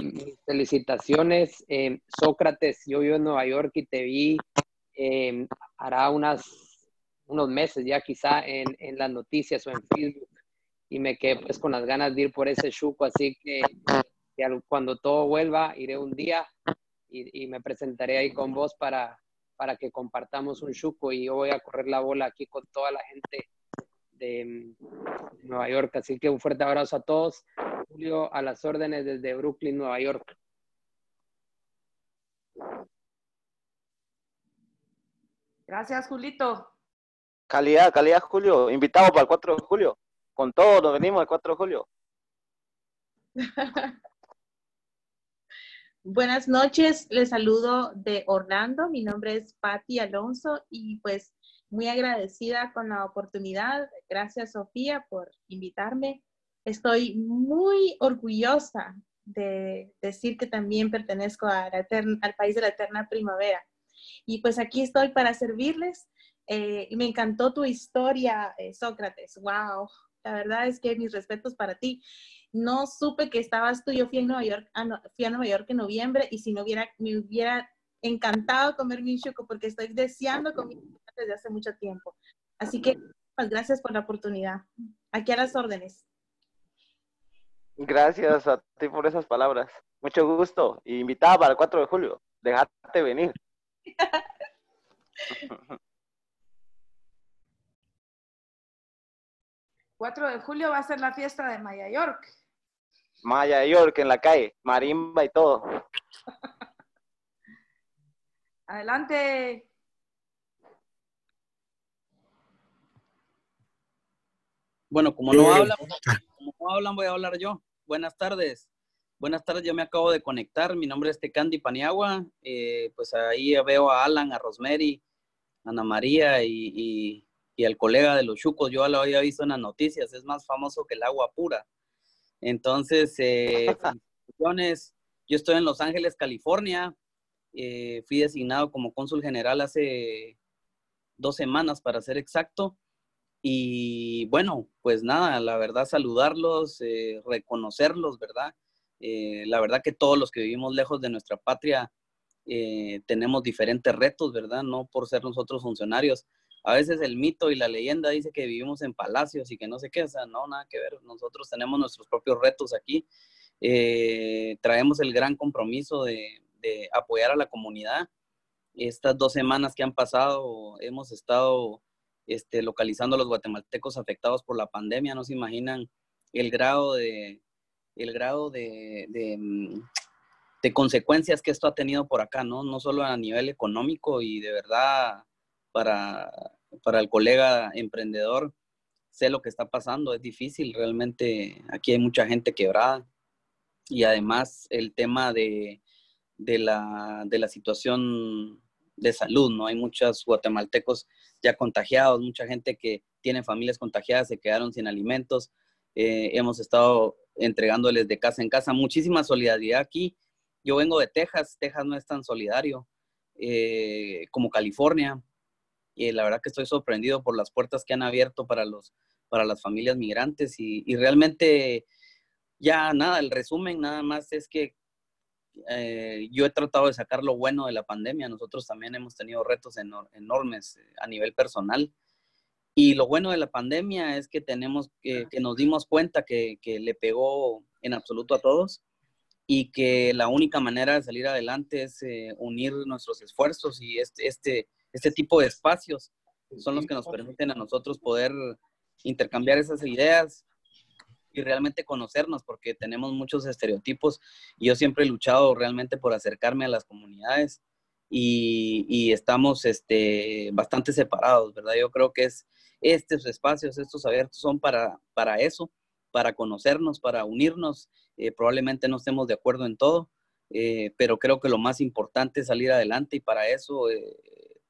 felicitaciones, eh, Sócrates, yo vivo en Nueva York y te vi eh, hará unas unos meses ya quizá en, en, las noticias o en Facebook y me quedé pues con las ganas de ir por ese chuco, así que, que cuando todo vuelva iré un día y, y, me presentaré ahí con vos para, para que compartamos un chuco y yo voy a correr la bola aquí con toda la gente de, de Nueva York, así que un fuerte abrazo a todos. Julio, a las órdenes desde Brooklyn, Nueva York. Gracias, Julito. Calidad, calidad, Julio. Invitado para el 4 de julio. Con todo nos venimos el 4 de julio. Buenas noches, les saludo de Orlando. Mi nombre es Patti Alonso y pues muy agradecida con la oportunidad. Gracias, Sofía, por invitarme. Estoy muy orgullosa de decir que también pertenezco a la eterna, al país de la eterna primavera. Y pues aquí estoy para servirles. Eh, me encantó tu historia, eh, Sócrates. Wow, la verdad es que mis respetos para ti. No supe que estabas tú. Yo fui, en Nueva York, ah, no, fui a Nueva York en noviembre y si no hubiera, me hubiera encantado comer mi chuco porque estoy deseando comer desde hace mucho tiempo. Así que Pues gracias por la oportunidad. Aquí a las órdenes. Gracias a ti por esas palabras. Mucho gusto. Invitada para el 4 de julio. Déjate venir. 4 de julio va a ser la fiesta de Maya York. Maya York en la calle, marimba y todo. Adelante. Bueno, como no hablan, como no hablan, voy a hablar yo. Buenas tardes. Buenas tardes, yo me acabo de conectar. Mi nombre es Tecandi Paniagua. Eh, pues ahí veo a Alan, a Rosemary, a Ana María y, y, y al colega de los chucos. Yo lo había visto en las noticias. Es más famoso que el agua pura. Entonces, eh. Yo estoy en Los Ángeles, California. Eh, fui designado como cónsul general hace dos semanas, para ser exacto. Y bueno, pues nada, la verdad, saludarlos, eh, reconocerlos, ¿verdad? Eh, la verdad que todos los que vivimos lejos de nuestra patria eh, tenemos diferentes retos, ¿verdad? No por ser nosotros funcionarios. A veces el mito y la leyenda dice que vivimos en palacios y que no sé qué, o sea, no, nada que ver. Nosotros tenemos nuestros propios retos aquí. Eh, traemos el gran compromiso de, apoyar a la comunidad. Estas dos semanas que han pasado hemos estado este, localizando a los guatemaltecos afectados por la pandemia. No se imaginan el grado de, mm, de, consecuencias que esto ha tenido por acá, ¿no? No solo a nivel económico y de verdad para, para el colega emprendedor, sé lo que está pasando, es difícil, realmente aquí hay mucha gente quebrada y además el tema de, de, la, de la situación de salud, ¿no? Hay muchos guatemaltecos ya contagiados, mucha gente que tiene familias contagiadas, se quedaron sin alimentos. Eh, hemos estado entregándoles de casa en casa. Muchísima solidaridad aquí. Yo vengo de Texas, Texas no es tan solidario eh, como California. Y la verdad que estoy sorprendido por las puertas que han abierto para, los, para las familias migrantes y, y realmente ya nada, el resumen nada más es que eh, yo he tratado de sacar lo bueno de la pandemia. Nosotros también hemos tenido retos enor enormes eh, a nivel personal. Y lo bueno de la pandemia es que tenemos que, que nos dimos cuenta que, que, le pegó en absoluto a todos y que la única manera de salir adelante es eh, unir nuestros esfuerzos y este, este, este tipo de espacios son los que nos permiten a nosotros poder intercambiar esas ideas, y realmente conocernos, porque tenemos muchos estereotipos. Y yo siempre he luchado realmente por acercarme a las comunidades y, y estamos este, bastante separados, ¿verdad? Yo creo que es estos espacios, estos abiertos son para, para eso, para conocernos, para unirnos. Eh, probablemente no estemos de acuerdo en todo, eh, pero creo que lo más importante es salir adelante y para eso eh,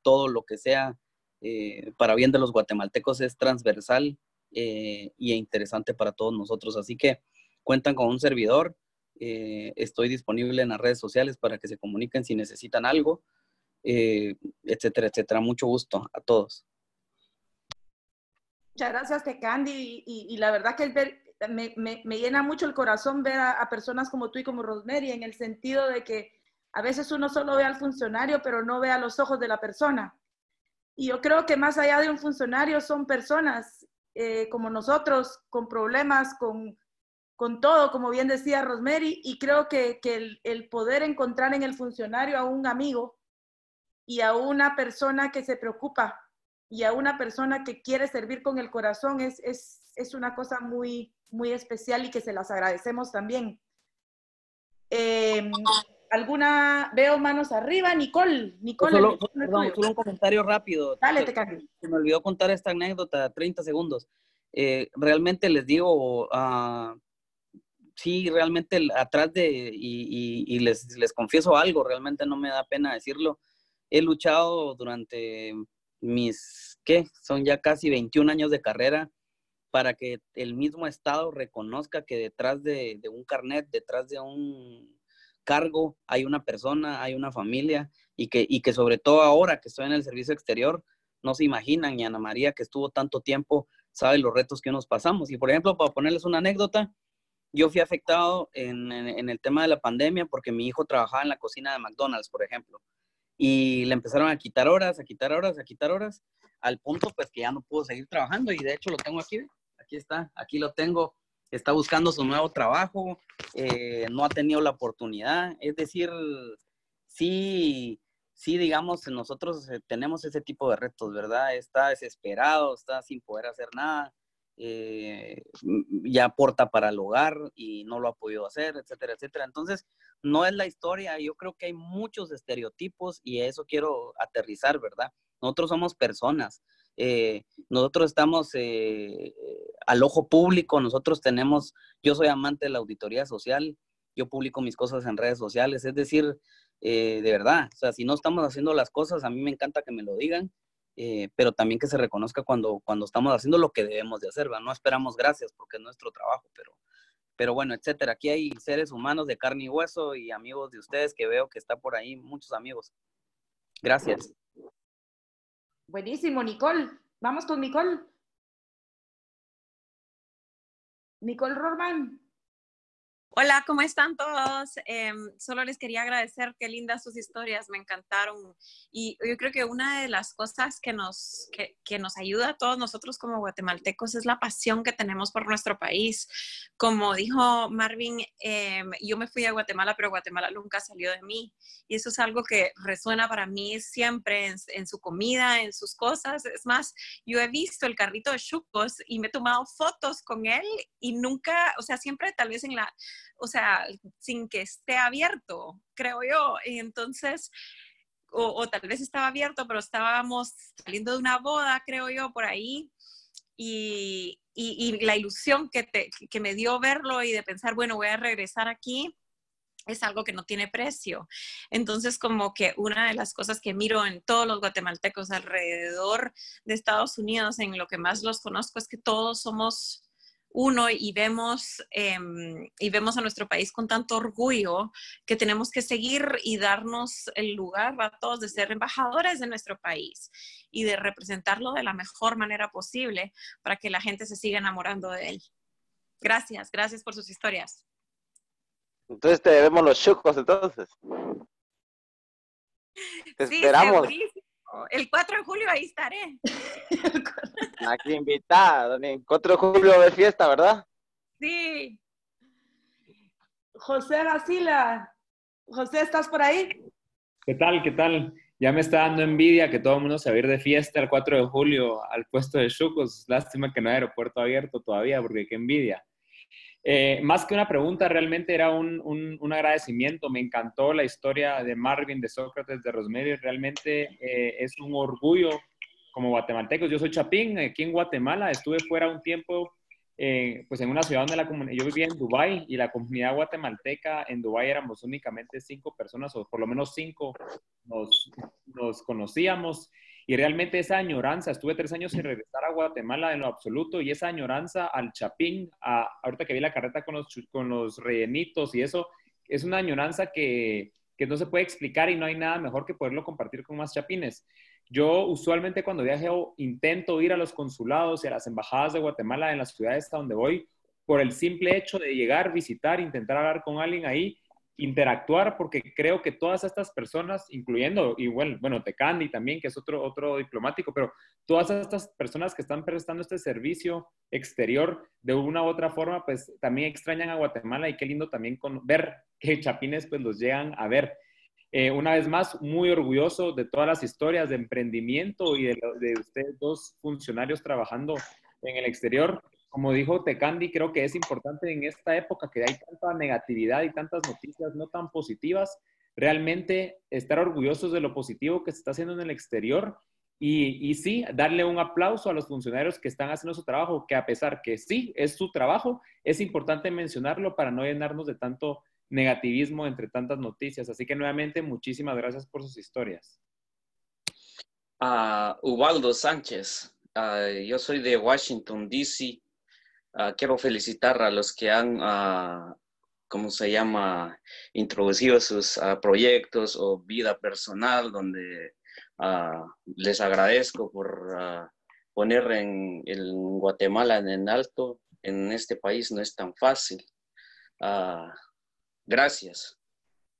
todo lo que sea eh, para bien de los guatemaltecos es transversal eh, y interesante para todos nosotros. Así que cuentan con un servidor. Eh, estoy disponible en las redes sociales para que se comuniquen si necesitan algo, eh, etcétera, etcétera. Mucho gusto a todos. Muchas gracias, Tecandi. Y, y, la verdad que ver, me, me, me, llena mucho el corazón ver a, a personas como tú y como Rosemary en el sentido de que a veces uno solo ve al funcionario, pero no ve a los ojos de la persona. Y yo creo que más allá de un funcionario son personas eh, como nosotros, con problemas, con, con, todo, como bien decía Rosemary, y creo que, que el, el, poder encontrar en el funcionario a un amigo y a una persona que se preocupa y a una persona que quiere servir con el corazón es, es, es una cosa muy, muy especial y que se las agradecemos también. Eh, alguna, veo manos arriba, Nicole. Nicole solo, perdón, solo un comentario rápido. Dale, te cambio. Se me olvidó contar esta anécdota, 30 segundos. Eh, realmente les digo, uh, sí, realmente atrás de, y, y, y, les, les confieso algo, realmente no me da pena decirlo. He luchado durante mis, ¿qué? Son ya casi 21 años de carrera para que el mismo Estado reconozca que detrás de, de un carnet, detrás de un cargo, hay una persona, hay una familia y que, y que sobre todo ahora que estoy en el servicio exterior, no se imaginan, y Ana María que estuvo tanto tiempo, sabe los retos que nos pasamos. Y por ejemplo, para ponerles una anécdota, yo fui afectado en, en, en, el tema de la pandemia porque mi hijo trabajaba en la cocina de McDonald's, por ejemplo, y le empezaron a quitar horas, a quitar horas, a quitar horas, al punto pues que ya no pudo seguir trabajando y de hecho lo tengo aquí, aquí está, aquí lo tengo, está buscando su nuevo trabajo, eh, no ha tenido la oportunidad, es decir, sí, sí, digamos, nosotros eh, tenemos ese tipo de retos, ¿verdad? Está desesperado, está sin poder hacer nada, eh, ya aporta para el hogar y no lo ha podido hacer, etcétera, etcétera. Entonces, no es la historia, yo creo que hay muchos estereotipos y eso quiero aterrizar, ¿verdad? Nosotros somos personas, eh, nosotros estamos eh, al ojo público, nosotros tenemos, yo soy amante de la auditoría social, yo publico mis cosas en redes sociales, es decir, de verdad, o sea, si no estamos haciendo las cosas, a mí me encanta que me lo digan eh, pero también que se reconozca cuando, cuando estamos haciendo lo que debemos de hacer, ¿verdad? No esperamos gracias porque es nuestro trabajo, pero, pero bueno, etcétera. Aquí hay seres humanos de carne y hueso y amigos de ustedes que veo que está por ahí, muchos amigos. Gracias. Buenísimo, Nicole. Vamos con Nicole. Nicole Rorman. Hola, ¿cómo están todos? Em, solo les quería agradecer, qué lindas sus historias, me encantaron. Y yo creo que una de las cosas que nos, que, nos ayuda a todos nosotros como guatemaltecos es la pasión que tenemos por nuestro país. Como dijo Marvin, em, yo me fui a Guatemala, pero Guatemala nunca salió de mí. Y eso es algo que resuena para mí siempre en, en su comida, en sus cosas. Es más, yo he visto el carrito de chucos y me he tomado fotos con él y nunca, o sea, siempre tal vez en la o sea, sin que esté abierto, creo yo. Y entonces, o, tal vez estaba abierto, pero estábamos saliendo de una boda, creo yo, por ahí. Y, la ilusión que, que me dio verlo y de pensar, bueno, voy a regresar aquí, es algo que no tiene precio. Entonces, como que una de las cosas que miro en todos los guatemaltecos alrededor de Estados Unidos, en lo que más los conozco, es que todos somos uno y vemos, em, y vemos a nuestro país con tanto orgullo que tenemos que seguir y darnos el lugar a todos de ser embajadores de nuestro país y de representarlo de la mejor manera posible para que la gente se siga enamorando de él. Gracias, gracias por sus historias. Entonces te vemos los chucos entonces. Te esperamos. El 4 de julio ahí estaré. Aquí invitada, el 4 de julio de fiesta, ¿verdad? Sí. José Basila. José, ¿estás por ahí? ¿Qué tal? ¿Qué tal? Ya me está dando envidia que todo el mundo se va a ir de fiesta el 4 de julio al puesto de Chucos. Lástima que no hay aeropuerto abierto todavía, porque qué envidia. Eh, más que una pregunta, realmente era un, un, agradecimiento. Me encantó la historia de Marvin, de Sócrates, de Rosemary. Realmente eh, es un orgullo como guatemaltecos. Yo soy Chapín, aquí en Guatemala. Estuve fuera un tiempo, eh, pues en una ciudad donde la comunidad, yo vivía en Dubái y la comunidad guatemalteca en Dubái éramos únicamente cinco personas, o por lo menos cinco nos, nos conocíamos. Y realmente esa añoranza, estuve tres años sin regresar a Guatemala en lo absoluto, y esa añoranza al Chapín, a, ahorita que vi la carreta con los, con los rellenitos y eso, es una añoranza que, que no se puede explicar y no hay nada mejor que poderlo compartir con más chapines. Yo usualmente cuando viajo intento ir a los consulados y a las embajadas de Guatemala en las ciudades a donde voy por el simple hecho de llegar, visitar, intentar hablar con alguien ahí interactuar porque creo que todas estas personas, incluyendo, y bueno, bueno, Tecandi también, que es otro, otro diplomático, pero todas estas personas que están prestando este servicio exterior de una u otra forma, pues también extrañan a Guatemala y qué lindo también con, ver que Chapines pues los llegan a ver. Eh, una vez más, muy orgulloso de todas las historias de emprendimiento y de, de ustedes dos funcionarios trabajando en el exterior como dijo Tecandi, creo que es importante en esta época que hay tanta negatividad y tantas noticias no tan positivas, realmente estar orgullosos de lo positivo que se está haciendo en el exterior y, y, sí, darle un aplauso a los funcionarios que están haciendo su trabajo, que a pesar que sí es su trabajo, es importante mencionarlo para no llenarnos de tanto negativismo entre tantas noticias. Así que nuevamente, muchísimas gracias por sus historias. Uh, Ubaldo Sánchez, ah, yo soy de Washington, D.C. Ah, quiero felicitar a los que han, uh, ¿cómo se llama?, introducido sus ah, proyectos o vida personal, donde les agradezco por poner en, Guatemala en alto. En este país no es tan fácil. gracias.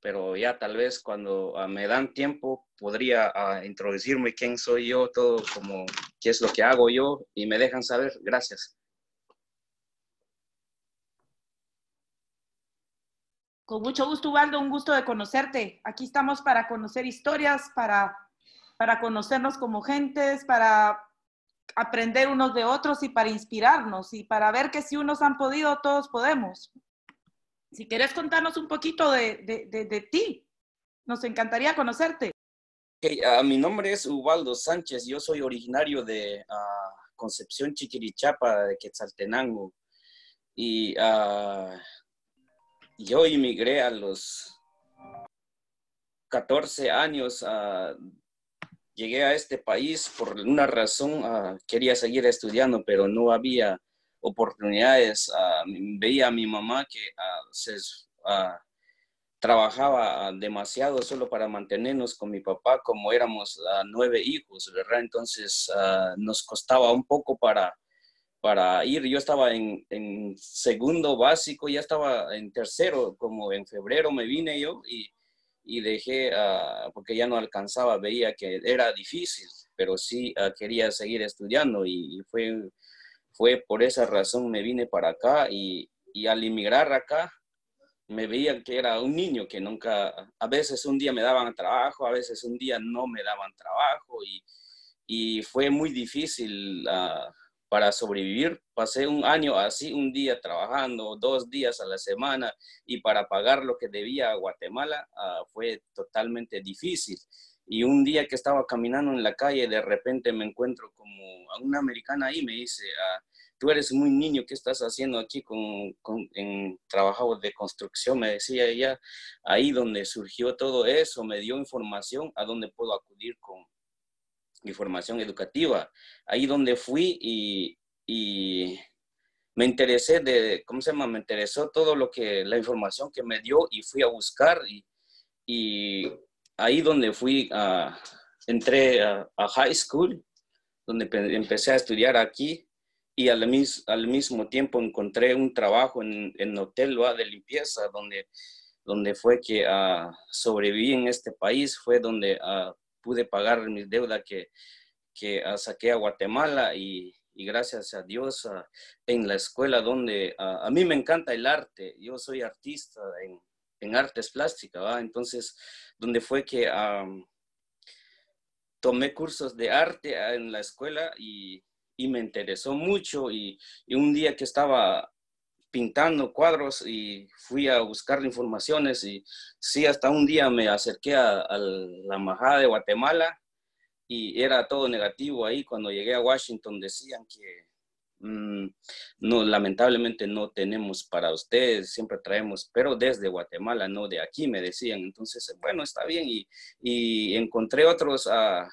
Pero ya tal vez cuando me dan tiempo podría introducirme quién soy yo, todo como qué es lo que hago yo y me dejan saber. Gracias. Con mucho gusto, Ubaldo, un gusto de conocerte. Aquí estamos para conocer historias, para, para conocernos como gentes, para aprender unos de otros y para inspirarnos y para ver que si unos han podido, todos podemos. Si quieres contarnos un poquito de, de, de, ti, nos encantaría conocerte. Uh, mi nombre es Ubaldo Sánchez, yo soy originario de uh, Concepción Chiquirichapa, de Quetzaltenango. Y uh, yo emigré a los 14 años llegué a este país por una razón, ah, quería seguir estudiando, pero no había oportunidades. Ah, veía a mi mamá que ah, se, trabajaba demasiado solo para mantenernos con mi papá, como éramos nueve hijos, ¿verdad? Entonces nos costaba un poco para, para ir. Yo estaba en, segundo básico, ya estaba en tercero, como en febrero me vine yo y dejé, uh, porque ya no alcanzaba, veía que era difícil, pero sí uh, quería seguir estudiando y, fue, fue por esa razón me vine para acá y, al inmigrar acá me veía que era un niño que nunca, a veces un día me daban trabajo, a veces un día no me daban trabajo y, fue muy difícil. Uh, para sobrevivir. Pasé un año así, un día trabajando, dos días a la semana y para pagar lo que debía a Guatemala ah, fue totalmente difícil. Y un día que estaba caminando en la calle, de repente me encuentro como a una americana ahí, me dice, ah, tú eres muy niño, ¿qué estás haciendo aquí con, con, trabajo de construcción? Me decía ella, ahí donde surgió todo eso, me dio información a dónde puedo acudir con, información educativa. Ahí donde fui y, y, me interesé de, ¿cómo se llama? Me interesó todo lo que, la información que me dio y fui a buscar y, ahí donde fui, a, entré a, high school, donde empecé a estudiar aquí y al, mis, al mismo tiempo encontré un trabajo en, en hotel de limpieza, donde, donde fue que uh, sobreviví en este país, fue donde uh, pude pagar mis deudas que, que ah, saqué a Guatemala y, y gracias a Dios ah, en la escuela donde ah, a mí me encanta el arte, yo soy artista en, en artes plásticas, entonces donde fue que tomé cursos de arte en la escuela y, y me interesó mucho y, y, un día que estaba pintando cuadros y fui a buscar informaciones y sí, hasta un día me acerqué a, la Embajada de Guatemala y era todo negativo ahí. Cuando llegué a Washington decían que mm, no, lamentablemente no tenemos para ustedes, siempre traemos, pero desde Guatemala, no de aquí, me decían. Entonces, bueno, está bien y, y encontré otros, uh,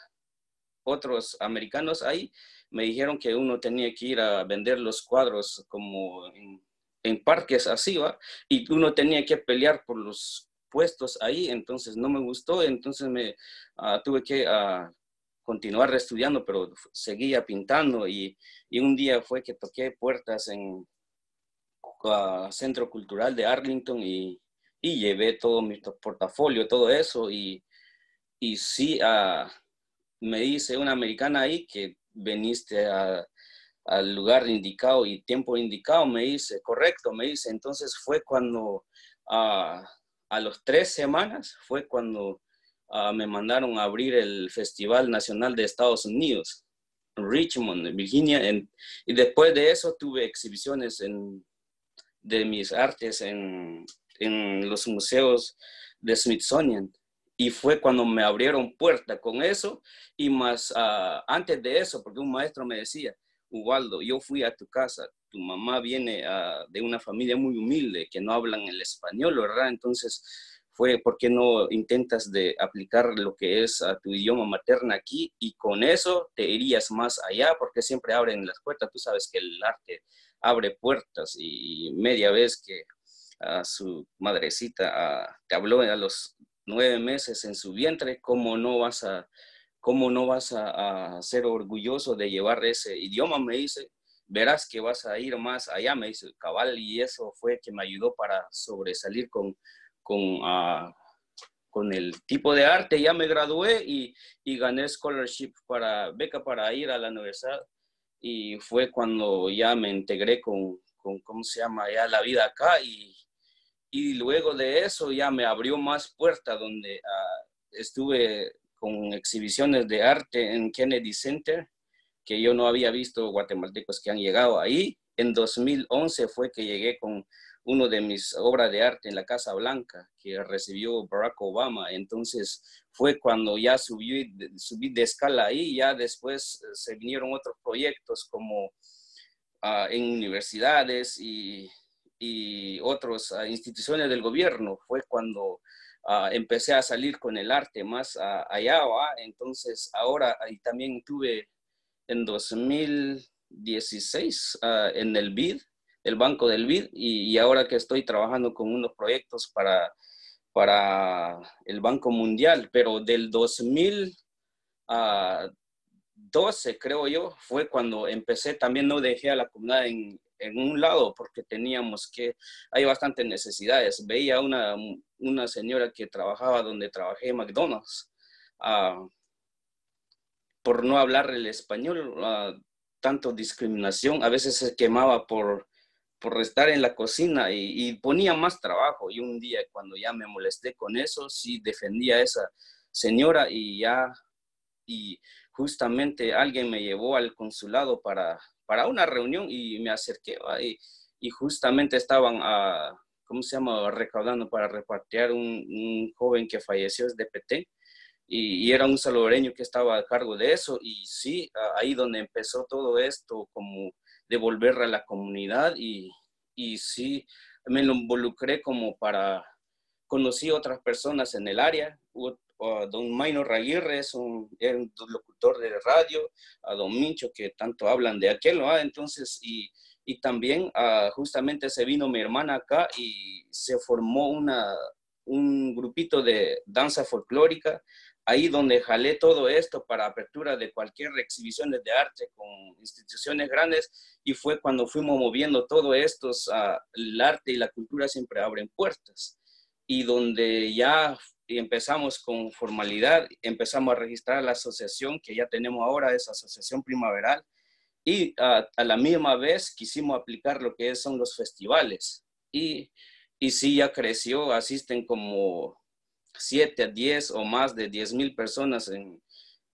otros americanos ahí me dijeron que uno tenía que ir a vender los cuadros como en en parques así, ¿va? Y uno tenía que pelear por los puestos ahí, entonces no me gustó, entonces me ah, tuve que uh, continuar estudiando, pero seguía pintando y, y, un día fue que toqué puertas en uh, Centro Cultural de Arlington y, y, llevé todo mi portafolio, todo eso y, y sí, me dice una americana ahí que veniste a al lugar indicado y tiempo indicado, me dice, correcto, me dice. Entonces fue cuando ah, a los tres semanas fue cuando ah, me mandaron a abrir el Festival Nacional de Estados Unidos, Richmond, Virginia. y después de eso tuve exhibiciones en, de mis artes en, en los museos de Smithsonian y fue cuando me abrieron puerta con eso y más ah, antes de eso, porque un maestro me decía, Ubaldo, yo fui a tu casa, tu mamá viene ah, de una familia muy humilde que no hablan el español, ¿verdad? Entonces fue, ¿por qué no intentas de aplicar lo que es a tu idioma materna aquí y con eso te irías más allá? Porque siempre abren las puertas, tú sabes que el arte abre puertas y media vez que a su madrecita ah, te habló a los nueve meses en su vientre, ¿cómo no vas a ¿cómo no vas a, ser orgulloso de llevar ese idioma? Me dice, verás que vas a ir más allá, me dice, cabal, y eso fue que me ayudó para sobresalir con, con, ah, con el tipo de arte, ya me gradué y, y gané scholarship para beca para ir a la universidad y fue cuando ya me integré con, con ¿cómo se llama? Ya la vida acá y, y luego de eso ya me abrió más puertas donde ah, estuve con exhibiciones de arte en Kennedy Center, que yo no había visto guatemaltecos que han llegado ahí. En 2011 fue que llegué con uno de mis obras de arte en la Casa Blanca que recibió Barack Obama. Entonces fue cuando ya subí, subí de escala ahí, ya después eh, se vinieron otros proyectos como ah, en universidades y, y otras ah, instituciones del gobierno. Fue cuando ah, empecé a salir con el arte más allá. Entonces ahora y también tuve en 2016 en el BID el Banco del BID y, ahora que estoy trabajando con unos proyectos para, para el Banco Mundial, pero del 2012 creo yo fue cuando empecé, también no dejé a la comunidad en, en un lado porque teníamos que, hay bastantes necesidades. Veía una, una señora que trabajaba donde trabajé en McDonald's. Uh, por no hablar el español, uh, tanto discriminación, a veces se quemaba por, por estar en la cocina y, ponía más trabajo. Y un día cuando ya me molesté con eso, sí defendía a esa señora y ya, y justamente alguien me llevó al consulado para, para una reunión y me acerqué y, y, justamente estaban, a, ah, ¿cómo se llama?, recaudando para repartir un, un joven que falleció de PT. Y, y, era un salvadoreño que estaba a cargo de eso y sí, ahí donde empezó todo esto como devolver a la comunidad y, y sí, me lo involucré como para, conocí otras personas en el área, a don Maino Raguirre es un, locutor de radio, a don Mincho que tanto hablan de aquel, ¿no? entonces, y, y también uh, justamente se vino mi hermana acá y se formó una, un grupito de danza folclórica ahí donde jalé todo esto para apertura de cualquier exhibición de arte con instituciones grandes y fue cuando fuimos moviendo todo esto, uh, el arte y la cultura siempre abren puertas y donde ya empezamos con formalidad, empezamos a registrar la asociación que ya tenemos ahora, esa asociación primaveral, y a la misma vez quisimos aplicar lo que son los festivales. Y, y sí, ya creció, asisten como 7 a 10 o más de 10 mil personas en,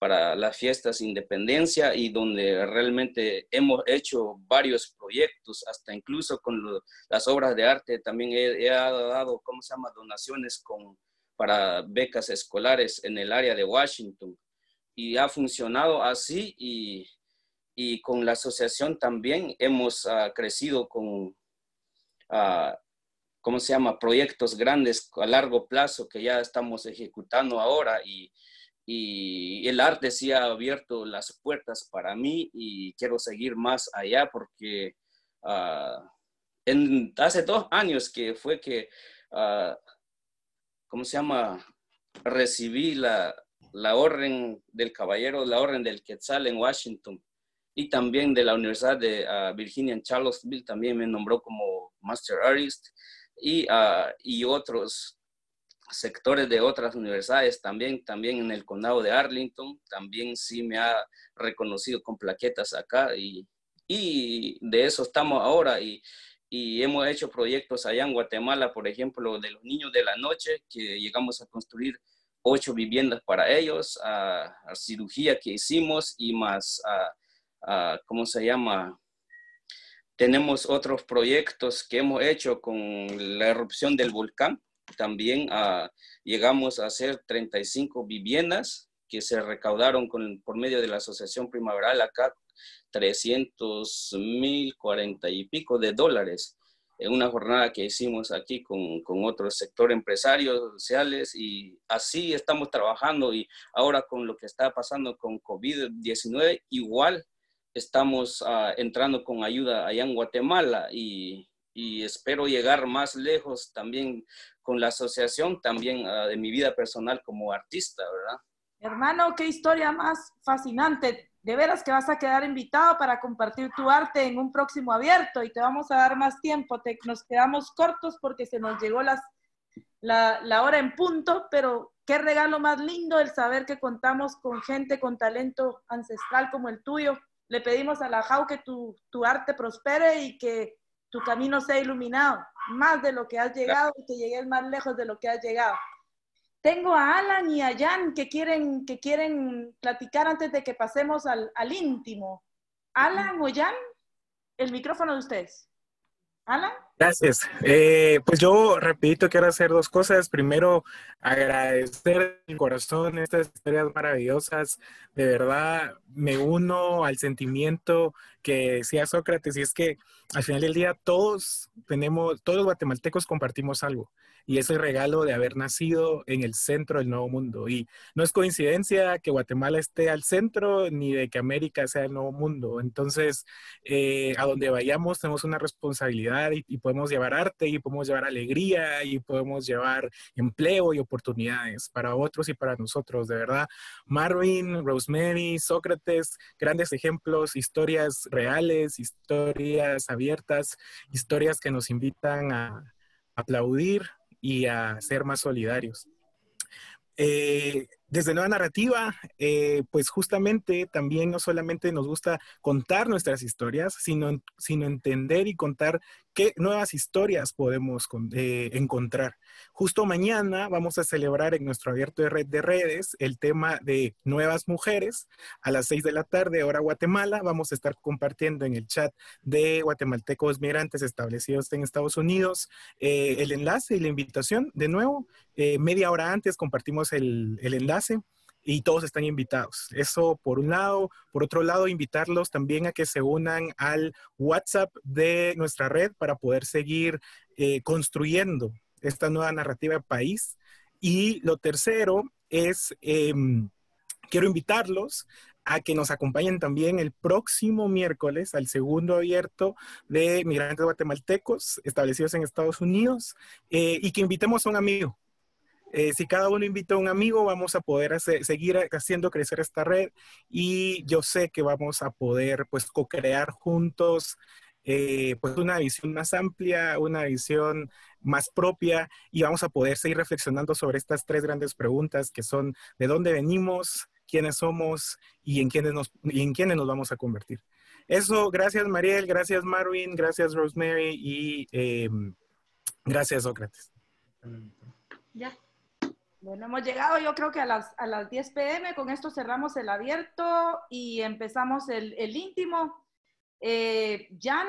para las fiestas independencia y donde realmente hemos hecho varios proyectos, hasta incluso con las obras de arte también he, dado, ¿cómo se llama?, donaciones con, para becas escolares en el área de Washington. Y ha funcionado así y, y con la asociación también hemos uh, crecido con uh, ¿cómo se llama? Proyectos grandes a largo plazo que ya estamos ejecutando ahora y, y el arte sí ha abierto las puertas para mí y quiero seguir más allá porque uh, en, hace dos años que fue que, uh, ¿cómo se llama? Recibí la, la orden del caballero, la orden del Quetzal en Washington. Y también de la Universidad de uh, Virginia en Charlottesville, también me nombró como Master Artist. Y, uh, y otros sectores de otras universidades también, también en el condado de Arlington, también sí me ha reconocido con plaquetas acá. Y, y de eso estamos ahora. Y, y, hemos hecho proyectos allá en Guatemala, por ejemplo, de los niños de la noche, que llegamos a construir ocho viviendas para ellos, a, a cirugía que hicimos y más, a, a, ¿cómo se llama? Tenemos otros proyectos que hemos hecho con la erupción del volcán. También ah, llegamos a hacer 35 viviendas que se recaudaron con, por medio de la Asociación Primaveral acá, 300 mil 40 y pico de dólares en una jornada que hicimos aquí con, con otro sector empresarios sociales y así estamos trabajando y ahora con lo que está pasando con COVID-19 igual estamos uh, entrando con ayuda allá en Guatemala y, y, espero llegar más lejos también con la asociación, también uh, de mi vida personal como artista, ¿verdad? Hermano, qué historia más fascinante. De veras que vas a quedar invitado para compartir tu arte en un próximo abierto y te vamos a dar más tiempo. Te, nos quedamos cortos porque se nos llegó las, la, hora en punto, pero qué regalo más lindo el saber que contamos con gente con talento ancestral como el tuyo. Le pedimos a la JAU que tu, tu arte prospere y que tu camino sea iluminado, más de lo que has llegado y que llegues más lejos de lo que has llegado. Tengo a Alan y a Jan que quieren, que quieren platicar antes de que pasemos al, al íntimo. Alan o Jan, el micrófono de ustedes. Alan. Gracias. Eh, pues yo rapidito quiero hacer dos cosas. Primero, agradecer el corazón estas historias maravillosas. De verdad, me uno al sentimiento que decía Sócrates y es que al final del día todos tenemos, todos los guatemaltecos compartimos algo y es el regalo de haber nacido en el centro del nuevo mundo. Y no es coincidencia que Guatemala esté al centro ni de que América sea el nuevo mundo. Entonces, eh, a donde vayamos tenemos una responsabilidad y, y, podemos llevar arte y podemos llevar alegría y podemos llevar empleo y oportunidades para otros y para nosotros. De verdad, Marvin, Rosemary, Sócrates, grandes ejemplos, historias reales, historias abiertas, historias que nos invitan a aplaudir, y a ser más solidarios. Eh, desde Nueva Narrativa, eh, pues justamente también no solamente nos gusta contar nuestras historias, sino, sino entender y contar qué nuevas historias podemos eh, encontrar. Justo mañana vamos a celebrar en nuestro abierto de red de redes el tema de nuevas mujeres. A las seis de la tarde, hora Guatemala, vamos a estar compartiendo en el chat de guatemaltecos migrantes establecidos en Estados Unidos eh, el enlace y la invitación. De nuevo, media hora antes compartimos el, el enlace y todos están invitados. Eso por un lado. Por otro lado, invitarlos también a que se unan al WhatsApp de nuestra red para poder seguir eh, construyendo esta nueva narrativa de país. Y lo tercero es, em, quiero invitarlos a que nos acompañen también el próximo miércoles al segundo abierto de migrantes guatemaltecos establecidos en Estados Unidos eh, y que invitemos a un amigo eh, si cada uno invita a un amigo, vamos a poder seguir haciendo crecer esta red y yo sé que vamos a poder pues co-crear juntos eh, pues una visión más amplia, una visión más propia y vamos a poder seguir reflexionando sobre estas tres grandes preguntas que son de dónde venimos, quiénes somos y en quiénes nos, y en quiénes nos vamos a convertir. Eso, gracias Mariel, gracias Marvin, gracias Rosemary y em, gracias Sócrates. Ya. Bueno, hemos llegado yo creo que a las, a las 10 pm, con esto cerramos el abierto y empezamos el, el íntimo. Eh, Jan,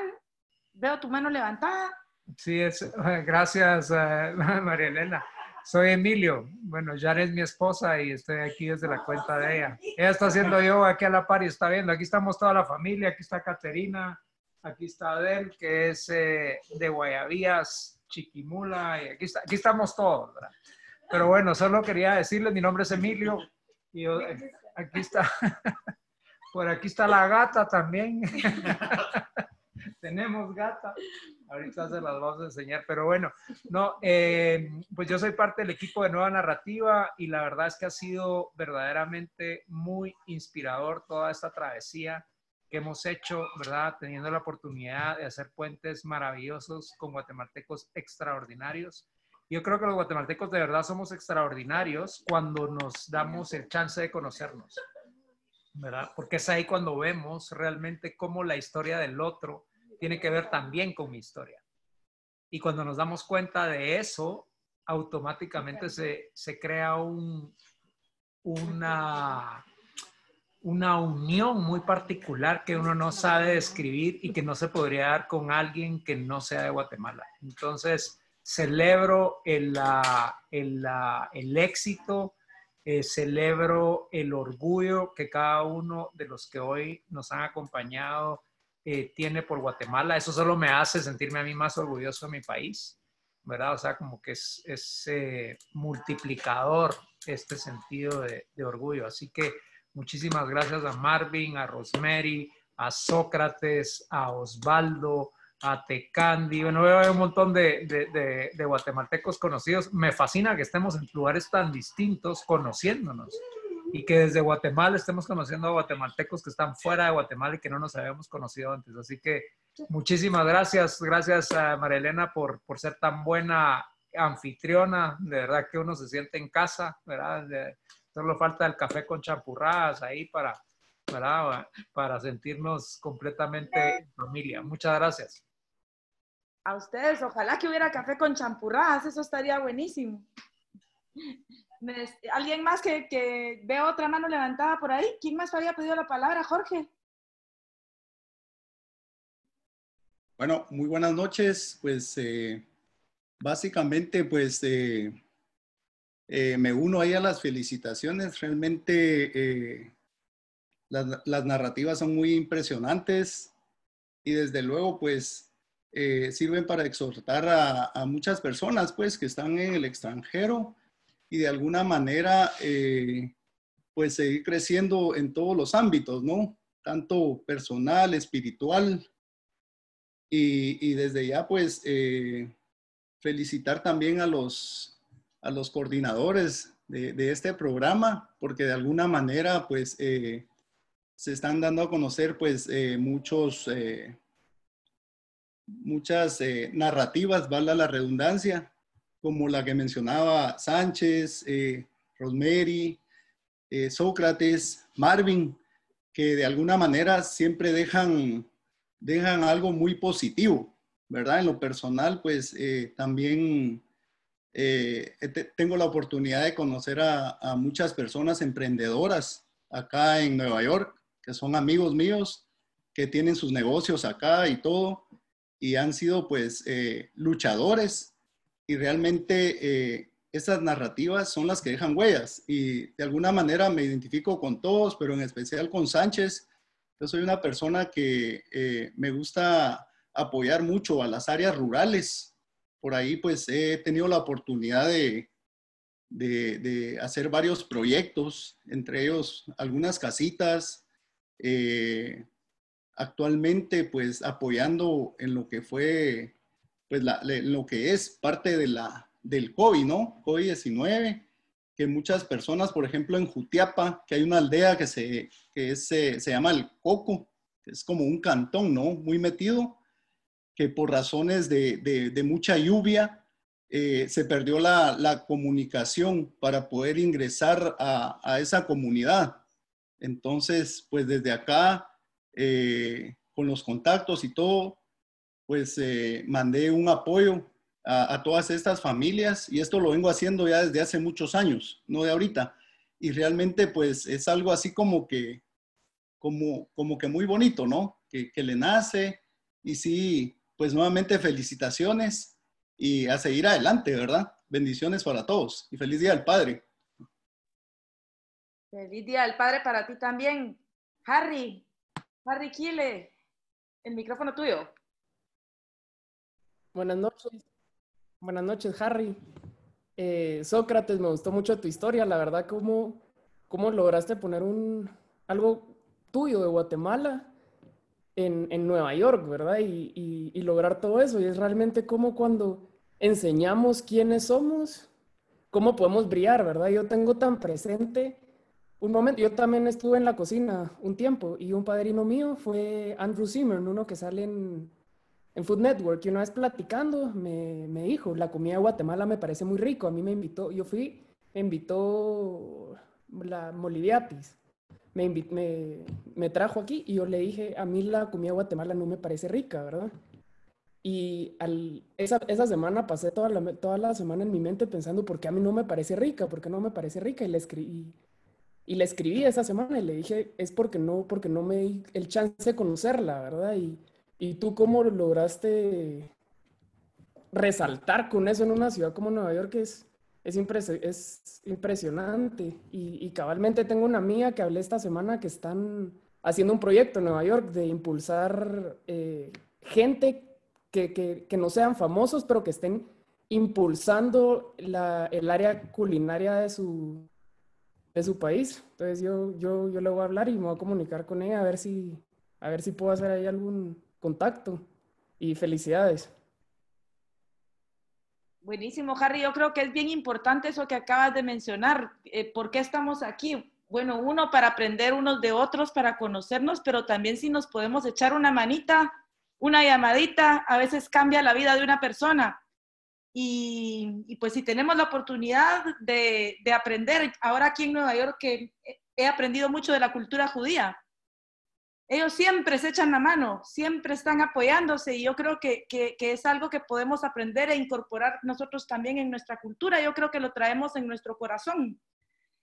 veo tu mano levantada. Sí, es, gracias uh, María Elena. Soy Emilio. Bueno, Jan es mi esposa y estoy aquí desde la cuenta de ella. Ella está haciendo yo aquí a la par y está viendo. Aquí estamos toda la familia. Aquí está Caterina. Aquí está Adel, que es eh, de Guayavías, Chiquimula. Y aquí, está, aquí estamos todos. ¿verdad? Pero bueno, solo quería decirles, mi nombre es Emilio y eh, aquí está, por aquí está la gata también. Tenemos gata. Ahorita se las vamos a enseñar, pero bueno, no, eh, pues yo soy parte del equipo de Nueva Narrativa y la verdad es que ha sido verdaderamente muy inspirador toda esta travesía que hemos hecho, ¿verdad? Teniendo la oportunidad de hacer puentes maravillosos con guatemaltecos extraordinarios yo creo que los guatemaltecos de verdad somos extraordinarios cuando nos damos el chance de conocernos, ¿verdad? Porque es ahí cuando vemos realmente cómo la historia del otro tiene que ver también con mi historia. Y cuando nos damos cuenta de eso, automáticamente se, se crea un, una, una unión muy particular que uno no sabe describir y que no se podría dar con alguien que no sea de Guatemala. Entonces, celebro el, el, el éxito, eh, celebro el orgullo que cada uno de los que hoy nos han acompañado eh, tiene por Guatemala. Eso solo me hace sentirme a mí más orgulloso de mi país, ¿verdad? O sea, como que es, es eh, multiplicador este sentido de, de orgullo. Así que muchísimas gracias a Marvin, a Rosemary, a Sócrates, a Osvaldo, a Tecandi, bueno, veo un montón de, de, de, guatemaltecos conocidos. Me fascina que estemos en lugares tan distintos conociéndonos y que desde Guatemala estemos conociendo a guatemaltecos que están fuera de Guatemala y que no nos habíamos conocido antes. Así que muchísimas gracias, gracias a María Elena por, por ser tan buena anfitriona, de verdad que uno se siente en casa, ¿verdad? solo falta el café con champurradas ahí para, ¿verdad? para sentirnos completamente en familia. Muchas gracias. A ustedes, ojalá que hubiera café con champurradas, eso estaría buenísimo. ¿Alguien más que, que veo otra mano levantada por ahí? ¿Quién más había pedido la palabra, Jorge? Bueno, muy buenas noches. Pues eh, básicamente, pues eh, eh, me uno ahí a las felicitaciones. Realmente las, narrativas son muy impresionantes y desde luego, pues sirven para exhortar a, muchas personas, pues, que están en el extranjero y de alguna manera, pues, seguir creciendo en todos los ámbitos, ¿no? Tanto personal, espiritual, y, desde ya, pues, eh, felicitar también a los, a los coordinadores de, este programa, porque de alguna manera, pues, eh, se están dando a conocer, pues, eh, muchos, muchas narrativas, valga la redundancia, como la que mencionaba Sánchez, Rosemary, Sócrates, Marvin, que de alguna manera siempre dejan dejan algo muy positivo, ¿verdad? En lo personal, pues eh, también eh, tengo la oportunidad de conocer a, muchas personas emprendedoras acá en Nueva York, que son amigos míos, que tienen sus negocios acá y todo, y han sido pues eh, luchadores y realmente esas narrativas son las que dejan huellas y de alguna manera me identifico con todos, pero en especial con Sánchez, yo soy una persona que eh, me gusta apoyar mucho a las áreas rurales. Por ahí pues he tenido la oportunidad de, de, hacer varios proyectos, entre ellos algunas casitas. Eh, actualmente pues apoyando en lo que fue, pues lo que es parte de la, del COVID, ¿no? COVID-19 que muchas personas, por ejemplo, en Jutiapa, que hay una aldea que se, que se, llama el Coco, que es como un cantón, ¿no? Muy metido, que por razones de, mucha lluvia eh, se perdió la, comunicación para poder ingresar a, esa comunidad. Entonces, pues desde acá, eh, con los contactos y todo, pues eh, mandé un apoyo a, todas estas familias y esto lo vengo haciendo ya desde hace muchos años, no de ahorita. Y realmente pues es algo así como que, como, como que muy bonito, ¿no? Que, que le nace y sí, pues nuevamente felicitaciones y a seguir adelante, ¿verdad? Bendiciones para todos y feliz Día del Padre. Feliz Día del Padre para ti también. Harry, Harry Kile, el micrófono tuyo. Buenas noches. Buenas noches, Harry. Eh, Sócrates, me gustó mucho tu historia, la verdad, cómo, cómo lograste poner un, algo tuyo de Guatemala en, en Nueva York, ¿verdad? Y, y, lograr todo eso. Y es realmente como cuando enseñamos quiénes somos, cómo podemos brillar, ¿verdad? Yo tengo tan presente un momento, yo también estuve en la cocina un tiempo y un padrino mío fue Andrew Zimmerman, uno que sale en en Food Network y una vez platicando me, me, dijo, la comida Guatemala me parece muy rico. A mí me invitó, yo fui, me invitó la Moliviatis. Me, me, me, trajo aquí y yo le dije, a mí la comida Guatemala no me parece rica, ¿verdad? Y al, esa, esa, semana pasé toda la, toda la semana en mi mente pensando, ¿por qué a mí no me parece rica? ¿Por qué no me parece rica? Y le escribí, y le escribí esa semana y le dije, es porque no, porque no me di el chance de conocerla, ¿verdad? Y, ¿Y tú cómo lograste resaltar con eso en una ciudad como Nueva York? Es, es, es impresionante. Y, cabalmente tengo una amiga que hablé esta semana que están haciendo un proyecto en Nueva York de impulsar eh, gente que, que, que, no sean famosos, pero que estén impulsando la, el área culinaria de su, de su país. Entonces yo, yo, yo le voy a hablar y me voy a comunicar con ella a ver si, a ver si puedo hacer ahí algún, contacto y felicidades. Buenísimo, Harry. Yo creo que es bien importante eso que acabas de mencionar. Eh, ¿Por qué estamos aquí? Bueno, uno, para aprender unos de otros, para conocernos, pero también si nos podemos echar una manita, una llamadita, a veces cambia la vida de una persona. Y, y, pues si tenemos la oportunidad de, de, aprender, ahora aquí en Nueva York que he aprendido mucho de la cultura judía, ellos siempre se echan la mano, siempre están apoyándose y yo creo que, que, que, es algo que podemos aprender e incorporar nosotros también en nuestra cultura. Yo creo que lo traemos en nuestro corazón.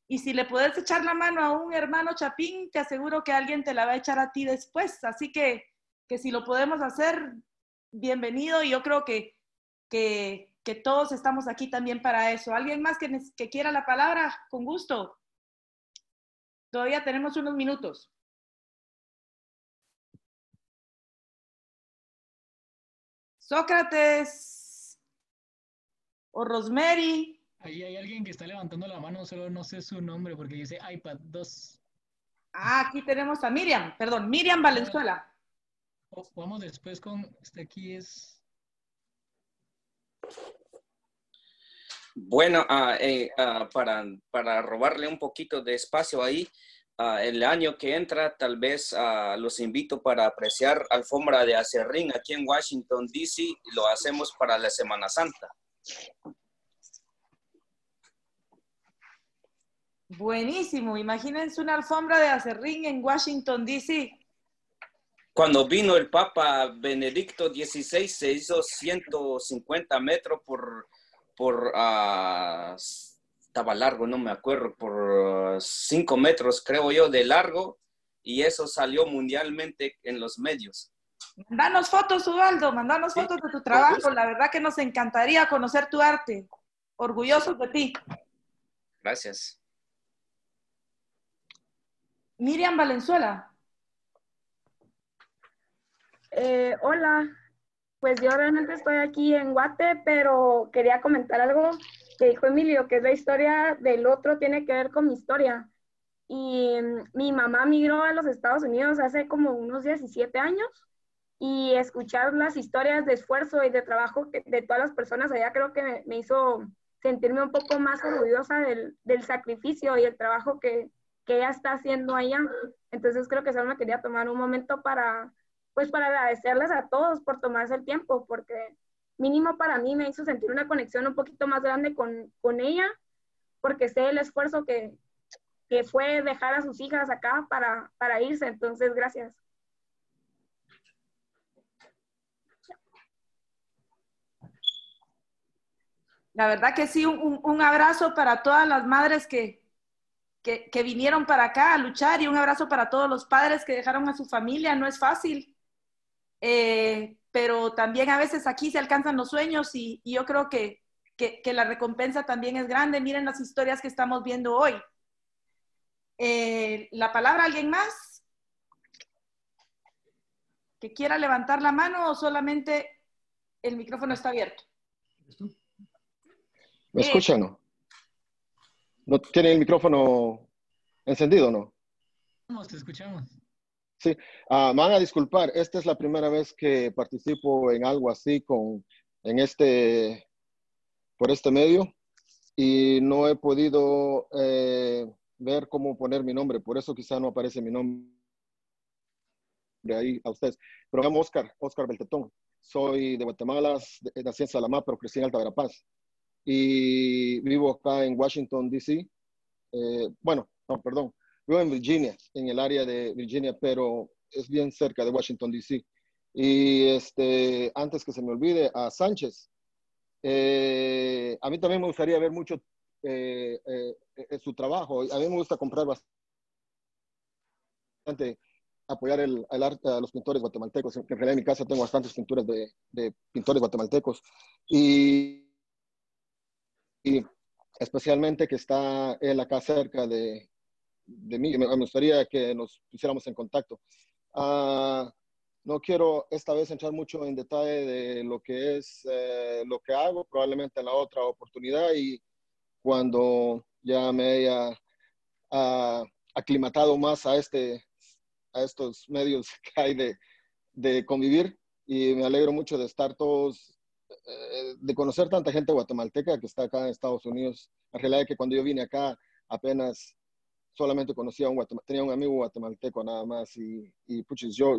Y si le puedes echar la mano a un hermano chapín, te aseguro que alguien te la va a echar a ti después. Así que, que si lo podemos hacer, bienvenido. Y yo creo que, que, que todos estamos aquí también para eso. ¿Alguien más que, que quiera la palabra? Con gusto. Todavía tenemos unos minutos. Sócrates o Rosemary. Ahí hay alguien que está levantando la mano, solo no sé su nombre porque dice iPad 2. Ah, aquí tenemos a Miriam, perdón, Miriam Valenzuela. O, vamos después con, este aquí es... Bueno, uh, eh, uh, para, para robarle un poquito de espacio ahí, Uh, el año que entra, tal vez los invito para apreciar alfombra de acerrín aquí en Washington, D.C. Lo hacemos para la Semana Santa. Buenísimo. Imagínense una alfombra de acerrín en Washington, D.C. Cuando vino el Papa Benedicto XVI, se hizo 150 metros por, por uh, estaba largo, no me acuerdo, por cinco metros, creo yo, de largo, y eso salió mundialmente en los medios. Mandanos fotos, Ubaldo, mandanos fotos de tu trabajo. La verdad que nos encantaría conocer tu arte. Orgullosos de ti. Gracias. Miriam Valenzuela. Eh, hola, pues yo realmente estoy aquí en Guate, pero quería comentar algo que dijo Emilio, que es la historia del otro, tiene que ver con mi historia. Y mm, mi mamá migró a los Estados Unidos hace como unos 17 años y escuchar las historias de esfuerzo y de trabajo de todas las personas allá creo que me, hizo sentirme un poco más orgullosa del, del sacrificio y el trabajo que, que, ella está haciendo allá. Entonces creo que solo me quería tomar un momento para, pues para agradecerles a todos por tomarse el tiempo, porque mínimo para mí me hizo sentir una conexión un poquito más grande con, con ella, porque sé el esfuerzo que, que, fue dejar a sus hijas acá para, para irse. Entonces, gracias. La verdad que sí, un, un abrazo para todas las madres que, que, que, vinieron para acá a luchar y un abrazo para todos los padres que dejaron a su familia. No es fácil. Eh, pero también a veces aquí se alcanzan los sueños y, y yo creo que, que, que, la recompensa también es grande. Miren las historias que estamos viendo hoy. Eh, ¿La palabra alguien más? ¿Que quiera levantar la mano o solamente el micrófono está abierto? ¿Me escuchan? No? ¿No tiene el micrófono encendido no? No, te escuchamos. Sí, uh, van a disculpar, esta es la primera vez que participo en algo así con, en este, por este medio y no he podido eh, ver cómo poner mi nombre, por eso quizá no aparece mi nombre ahí a ustedes. Pero me llamo Oscar, Oscar Beltetón. Soy de Guatemala, nací en Salamá, pero crecí en Alta Verapaz. Y vivo acá en Washington, D.C. Eh, bueno, no, perdón, Vivo en Virginia, en el área de Virginia, pero es bien cerca de Washington, D.C. Y este, antes que se me olvide, a Sánchez. Eh, a mí también me gustaría ver mucho eh, eh, su trabajo. A mí me gusta comprar bastante, apoyar el, el arte a los pintores guatemaltecos. En realidad en mi casa tengo bastantes pinturas de, de pintores guatemaltecos. Y, y especialmente que está él acá cerca de, de mí. Me, gustaría que nos pusiéramos en contacto. Uh, no quiero esta vez entrar mucho en detalle de lo que es eh, lo que hago, probablemente en la otra oportunidad y cuando ya me haya uh, aclimatado más a, este, a estos medios que hay de, de convivir y me alegro mucho de estar todos, eh, de conocer tanta gente guatemalteca que está acá en Estados Unidos. En realidad que cuando yo vine acá apenas solamente conocía a un guatemalteco, tenía un amigo guatemalteco nada más y, y puchis, yo,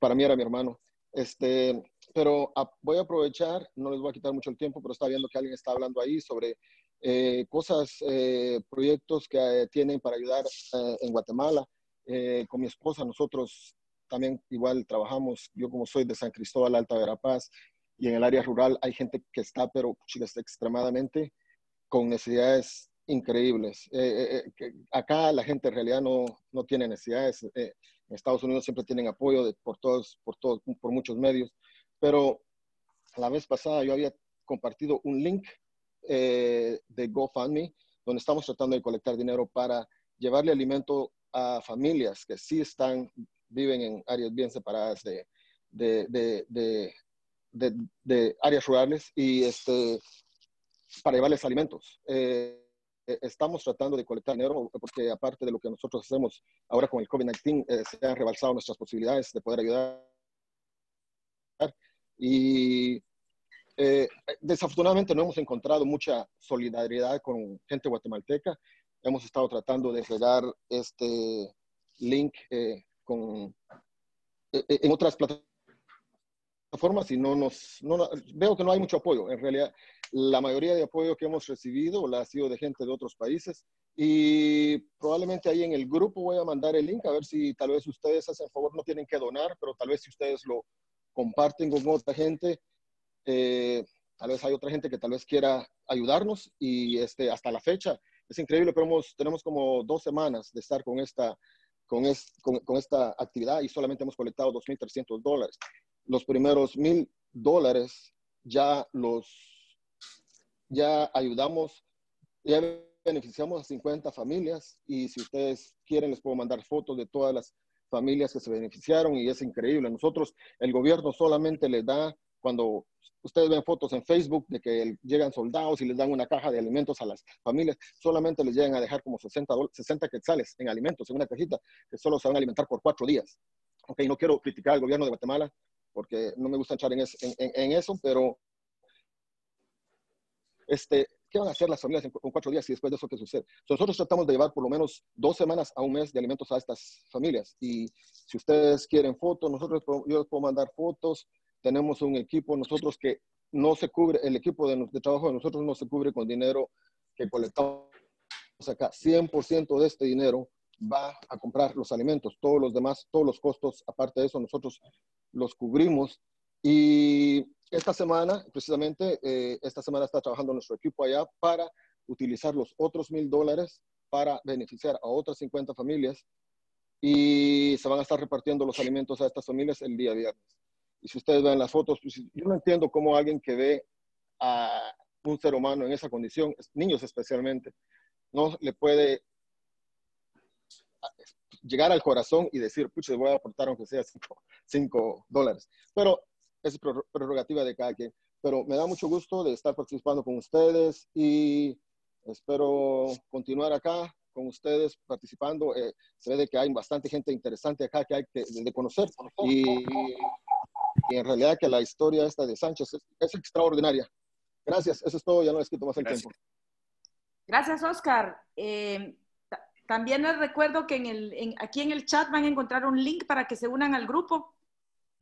para mí era mi hermano. Este, pero a- voy a aprovechar, no les voy a quitar mucho el tiempo, pero está viendo que alguien está hablando ahí sobre eh, cosas, eh, proyectos que eh, tienen para ayudar eh, en Guatemala. Eh, con mi esposa, nosotros también igual trabajamos, yo como soy de San Cristóbal, Alta Verapaz, y en el área rural hay gente que está, pero está extremadamente con necesidades increíbles. Eh, eh, eh, acá la gente en realidad no, no tiene necesidades. eh, en Estados Unidos siempre tienen apoyo de- por, todos, por, todos, por muchos medios, pero la vez pasada yo había compartido un link eh, de GoFundMe donde estamos tratando de colectar dinero para llevarle alimento a familias que sí están, viven en áreas bien separadas de, de, de, de, áreas rurales y este, para llevarles alimentos. Eh, estamos tratando de colectar dinero porque aparte de lo que nosotros hacemos ahora con el COVID-19, eh, se han rebalsado nuestras posibilidades de poder ayudar. Y eh, desafortunadamente no hemos encontrado mucha solidaridad con gente guatemalteca. Hemos estado tratando de regar este link eh, con, eh, eh, en otras plataformas y no nos, no, no- veo que no hay mucho apoyo. En realidad, la mayoría de apoyo que hemos recibido la ha sido de gente de otros países y probablemente ahí en el grupo voy a mandar el link a ver si tal vez ustedes hacen favor, no tienen que donar, pero tal vez si ustedes lo comparten con otra gente, eh, tal vez hay otra gente que tal vez quiera ayudarnos y este, hasta la fecha es increíble, pero hemos- tenemos como dos semanas de estar con esta, con, es- con, con esta actividad y solamente hemos colectado 2.300 dólares. Los primeros mil dólares ya los, ya ayudamos, ya beneficiamos a 50 familias y si ustedes quieren les puedo mandar fotos de todas las familias que se beneficiaron y es increíble. Nosotros, el gobierno solamente les da, cuando ustedes ven fotos en Facebook de que llegan soldados y les dan una caja de alimentos a las familias, solamente les llegan a dejar como 60, dol- 60 quetzales en alimentos, en una cajita, que solo se van a alimentar por cuatro días. Ok, no quiero criticar al gobierno de Guatemala porque no me gusta echar en, es- en- en- en eso, pero este, ¿qué van a hacer las familias en, con cuatro días y después de eso qué sucede? Nosotros tratamos de llevar por lo menos dos semanas a un mes de alimentos a estas familias. Y si ustedes quieren fotos, nosotros yo les puedo mandar fotos. Tenemos un equipo nosotros que no se cubre, el equipo de, de trabajo de nosotros no se cubre con dinero que colectamos acá. 100% de este dinero va a comprar los alimentos. Todos los demás, todos los costos, aparte de eso, nosotros los cubrimos. Y esta semana, precisamente, eh, esta semana está trabajando nuestro equipo allá para utilizar los otros mil dólares para beneficiar a otras 50 familias y se van a estar repartiendo los alimentos a estas familias el día viernes. Y si ustedes ven las fotos, pues, yo no entiendo cómo alguien que ve a un ser humano en esa condición, niños especialmente, no le puede llegar al corazón y decir, pucha, voy a aportar aunque sea 5 dólares. Pero es prerrogativa de cada quien. Pero me da mucho gusto de estar participando con ustedes y espero continuar acá con ustedes participando. Eh, se ve de que hay bastante gente interesante acá que hay que de conocer y, y en realidad que la historia esta de Sánchez es, es extraordinaria. Gracias, eso es todo, ya no les quito más el tiempo. Gracias, Oscar. Eh, ta- también les recuerdo que en el, en- aquí en el chat van a encontrar un link para que se unan al grupo.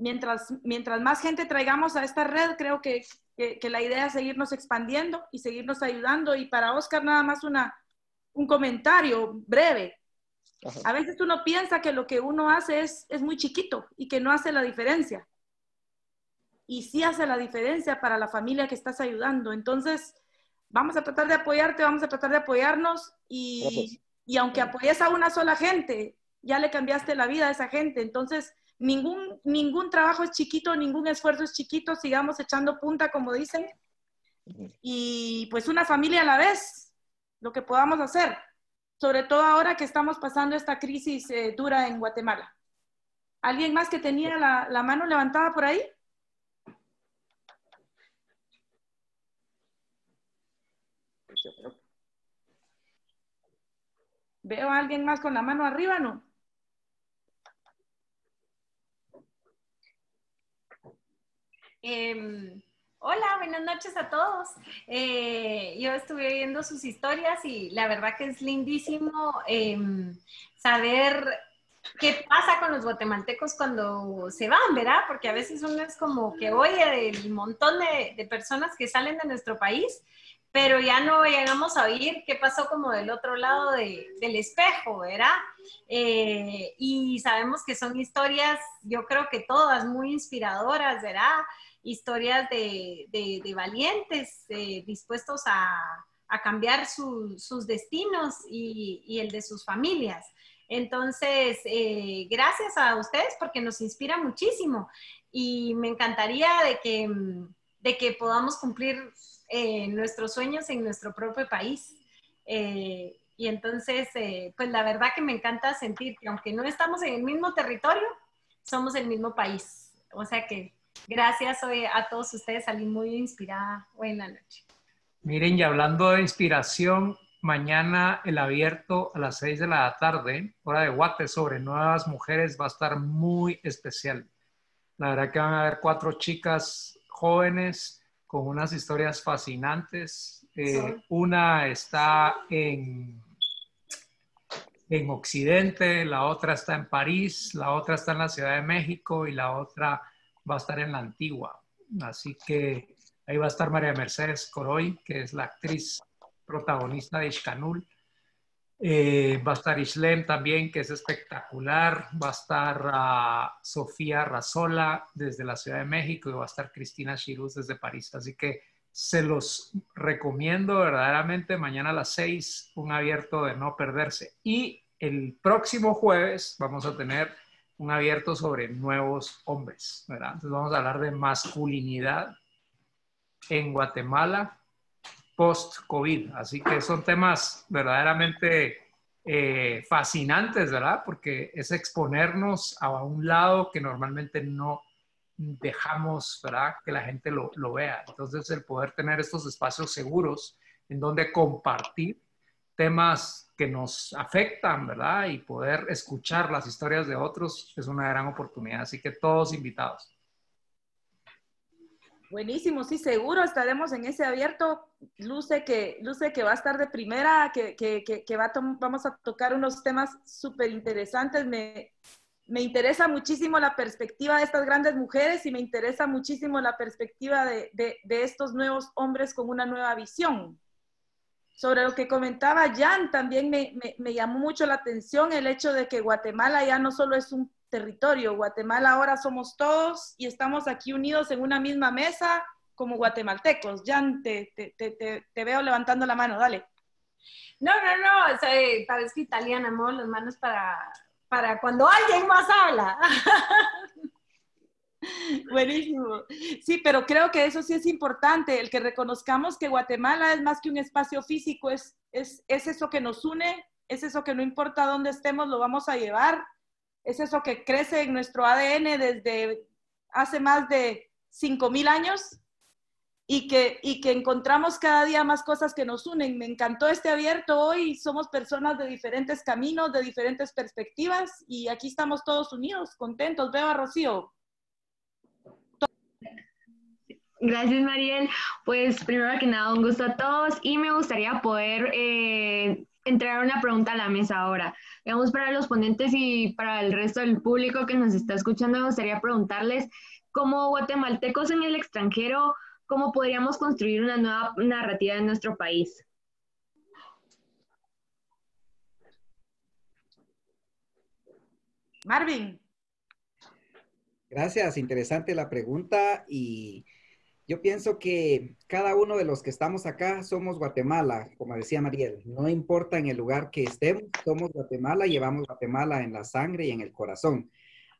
Mientras, mientras más gente traigamos a esta red, creo que, que- que la idea es seguirnos expandiendo y seguirnos ayudando. Y para Oscar, nada más una, un comentario breve. A veces uno piensa que lo que uno hace es, es muy chiquito y que no hace la diferencia. Y sí hace la diferencia para la familia que estás ayudando. Entonces, vamos a tratar de apoyarte, vamos a tratar de apoyarnos y, y aunque apoyes a una sola gente, ya le cambiaste la vida a esa gente. Entonces, ningún, ningún trabajo es chiquito, ningún esfuerzo es chiquito, sigamos echando punta, como dicen, y pues una familia a la vez, lo que podamos hacer, sobre todo ahora que estamos pasando esta crisis eh, dura en Guatemala. ¿Alguien más que tenía la, la mano levantada por ahí? Veo a alguien más con la mano arriba, ¿no? Em, hola, buenas noches a todos. Eh, yo estuve viendo sus historias y la verdad que es lindísimo em, saber qué pasa con los guatemaltecos cuando se van, ¿verdad? Porque a veces uno es como que oye del montón de, personas que salen de nuestro país, pero ya no llegamos a oír qué pasó como del otro lado de, del espejo, ¿verdad? Eh, y sabemos que son historias, yo creo que todas muy inspiradoras, ¿verdad? Historias de, de, valientes eh, dispuestos a, a cambiar sus destinos y, el de sus familias. Entonces, eh, gracias a ustedes porque nos inspira muchísimo y me encantaría de que, de que podamos cumplir eh, nuestros sueños en nuestro propio país. Y entonces, pues la verdad que me encanta sentir que aunque no estamos en el mismo territorio, somos el mismo país. O sea que gracias hoy a todos ustedes, salí muy inspirada hoy en la noche. Miren, y hablando de inspiración, mañana el abierto a las 6 de la tarde, hora de Guate, sobre nuevas mujeres, va a estar muy especial. La verdad que van a haber cuatro chicas jóvenes con unas historias fascinantes. Eh, una está en, en Occidente, la otra está en París, la otra está en la Ciudad de México y la otra va a estar en la Antigua. Así que ahí va a estar María Mercedes Coroy, que es la actriz protagonista de Ishkanul. Eh, va a estar Islem también, que es espectacular. Va a estar uh, Sofía Razola desde la Ciudad de México y va a estar Cristina Chiruz desde París. Así que se los recomiendo verdaderamente. Mañana a las seis, un abierto de no perderse. Y el próximo jueves vamos a tener un abierto sobre nuevos hombres. Entonces vamos a hablar de masculinidad en Guatemala post-COVID. Así que son temas verdaderamente eh, fascinantes, ¿verdad? Porque es exponernos a un lado que normalmente no dejamos, ¿verdad? Que la gente lo, lo vea. Entonces, el poder tener estos espacios seguros en donde compartir temas que nos afectan, ¿verdad? Y poder escuchar las historias de otros es una gran oportunidad. Así que todos invitados. Buenísimo, sí, seguro estaremos en ese abierto. Luce que, luce que va a estar de primera, que, que, que, va vamos a tocar unos temas súper interesantes. Me, me interesa muchísimo la perspectiva de estas grandes mujeres y me interesa muchísimo la perspectiva de, de, de estos nuevos hombres con una nueva visión. Sobre lo que comentaba Jan, también me, me, llamó mucho la atención el hecho de que Guatemala ya no solo es un territorio. Guatemala ahora somos todos y estamos aquí unidos en una misma mesa como guatemaltecos. Jan, te, te, te, te veo levantando la mano, dale. No, no, no, o sea, parezco italiana, muevo las manos para, para cuando alguien más habla. Buenísimo. Sí, pero creo que eso sí es importante, el que reconozcamos que Guatemala es más que un espacio físico, es, es, es eso que nos une, es eso que no importa dónde estemos, lo vamos a llevar es eso que crece en nuestro ADN desde hace más de 5.000 años y que, y que encontramos cada día más cosas que nos unen. Me encantó este abierto hoy, somos personas de diferentes caminos, de diferentes perspectivas y aquí estamos todos unidos, contentos. Veo a Rocío. Gracias, Mariel. Pues primero que nada, un gusto a todos y me gustaría poder eh, entregar una pregunta a la mesa ahora. Digamos, para los ponentes y para el resto del público que nos está escuchando, me gustaría preguntarles, como guatemaltecos en el extranjero, ¿cómo podríamos construir una nueva narrativa en nuestro país? Marvin. Gracias, interesante la pregunta y yo pienso que cada uno de los que estamos acá somos Guatemala, como decía Mariel. No importa en el lugar que estemos, somos Guatemala, llevamos Guatemala en la sangre y en el corazón.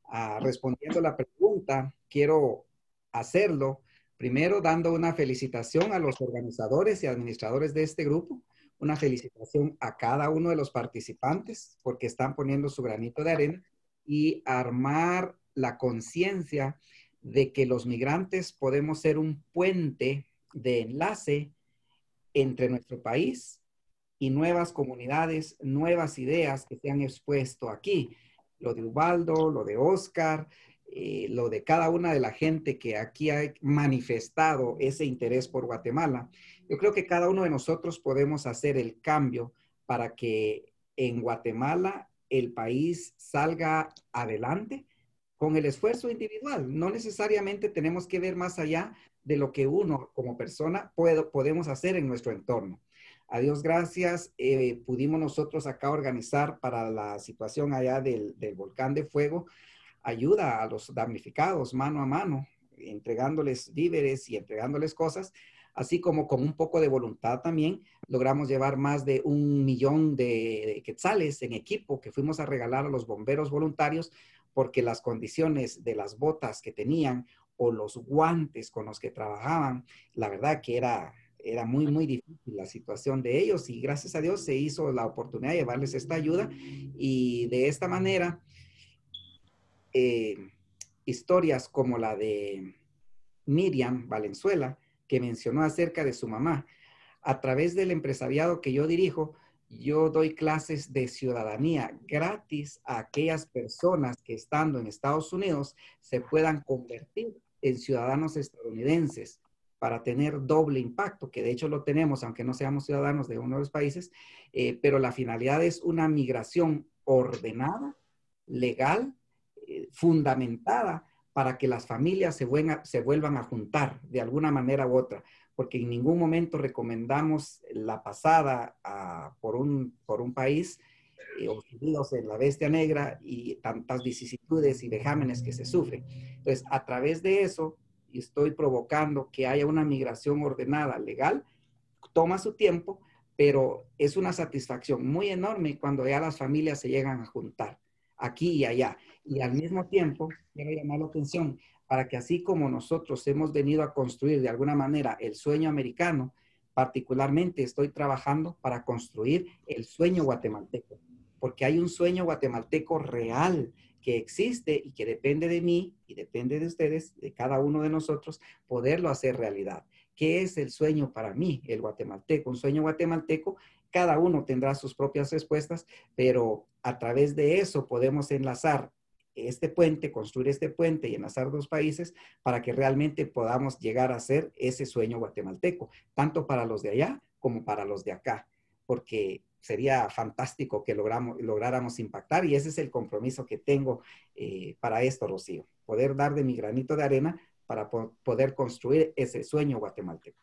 Ah, respondiendo a la pregunta, quiero hacerlo primero dando una felicitación a los organizadores y administradores de este grupo, una felicitación a cada uno de los participantes porque están poniendo su granito de arena y armar la conciencia de que los migrantes podemos ser un puente de enlace entre nuestro país y nuevas comunidades, nuevas ideas que se han expuesto aquí. Lo de Ubaldo, lo de Oscar, eh, lo de cada una de la gente que aquí ha manifestado ese interés por Guatemala. Yo creo que cada uno de nosotros podemos hacer el cambio para que en Guatemala el país salga adelante con el esfuerzo individual. No necesariamente tenemos que ver más allá de lo que uno como persona puedo, podemos hacer en nuestro entorno. A Dios gracias, eh, pudimos nosotros acá organizar para la situación allá del, del volcán de fuego ayuda a los damnificados mano a mano, entregándoles víveres y entregándoles cosas, así como con un poco de voluntad también logramos llevar más de un millón de quetzales en equipo que fuimos a regalar a los bomberos voluntarios porque las condiciones de las botas que tenían o los guantes con los que trabajaban, la verdad que era, era muy, muy difícil la situación de ellos y gracias a Dios se hizo la oportunidad de llevarles esta ayuda y de esta manera eh, historias como la de Miriam Valenzuela, que mencionó acerca de su mamá. A través del empresariado que yo dirijo, yo doy clases de ciudadanía gratis a aquellas personas que estando en Estados Unidos se puedan convertir en ciudadanos estadounidenses para tener doble impacto, que de hecho lo tenemos, aunque no seamos ciudadanos de uno de los países, eh, pero la finalidad es una migración ordenada, legal fundamentada para que las familias se vuelvan a juntar de alguna manera u otra, porque en ningún momento recomendamos la pasada por, un, por un país eh, en la bestia negra y tantas vicisitudes y vejámenes que se sufren. Entonces, a través de eso, estoy provocando que haya una migración ordenada, legal, toma su tiempo, pero es una satisfacción muy enorme cuando ya las familias se llegan a juntar aquí y allá. Y al mismo tiempo, quiero llamar la atención para que así como nosotros hemos venido a construir de alguna manera el sueño americano, particularmente estoy trabajando para construir el sueño guatemalteco, porque hay un sueño guatemalteco real que existe y que depende de mí y depende de ustedes, de cada uno de nosotros, poderlo hacer realidad. ¿Qué es el sueño para mí, el guatemalteco? Un sueño guatemalteco cada uno tendrá sus propias respuestas, pero a través de eso podemos enlazar este puente, construir este puente y enlazar dos países para que realmente podamos llegar a ser ese sueño guatemalteco, tanto para los de allá como para los de acá, porque sería fantástico que logramos, lográramos impactar y ese es el compromiso que tengo eh, para esto, Rocío, poder dar de mi granito de arena para poder construir ese sueño guatemalteco.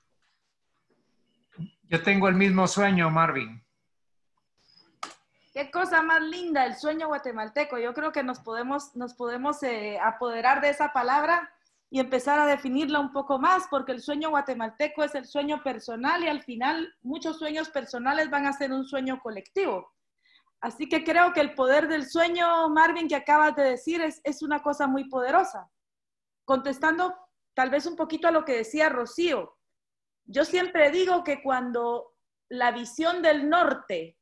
Yo tengo el mismo sueño, Marvin. Qué cosa más linda el sueño guatemalteco. Yo creo que nos podemos, nos podemos eh, apoderar de esa palabra y empezar a definirla un poco más, porque el sueño guatemalteco es el sueño personal y al final muchos sueños personales van a ser un sueño colectivo. Así que creo que el poder del sueño, Marvin, que acabas de decir, es, es una cosa muy poderosa. Contestando tal vez un poquito a lo que decía Rocío, yo siempre digo que cuando la visión del norte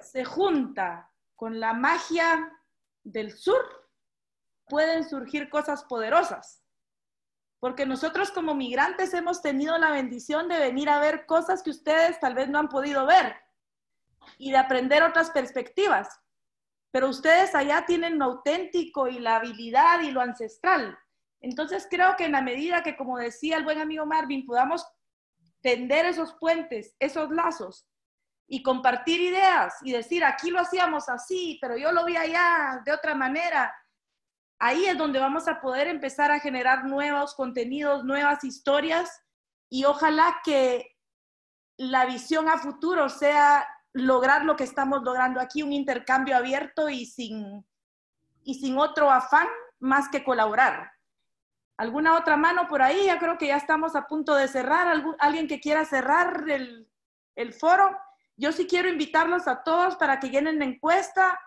se junta con la magia del sur, pueden surgir cosas poderosas. Porque nosotros como migrantes hemos tenido la bendición de venir a ver cosas que ustedes tal vez no han podido ver y de aprender otras perspectivas. Pero ustedes allá tienen lo auténtico y la habilidad y lo ancestral. Entonces creo que en la medida que, como decía el buen amigo Marvin, podamos tender esos puentes, esos lazos y compartir ideas y decir, aquí lo hacíamos así, pero yo lo vi allá de otra manera. Ahí es donde vamos a poder empezar a generar nuevos contenidos, nuevas historias y ojalá que la visión a futuro sea lograr lo que estamos logrando aquí, un intercambio abierto y sin, y sin otro afán más que colaborar. ¿Alguna otra mano por ahí? Ya creo que ya estamos a punto de cerrar. ¿Alguien que quiera cerrar el, el foro? Yo sí quiero invitarlos a todos para que llenen la encuesta,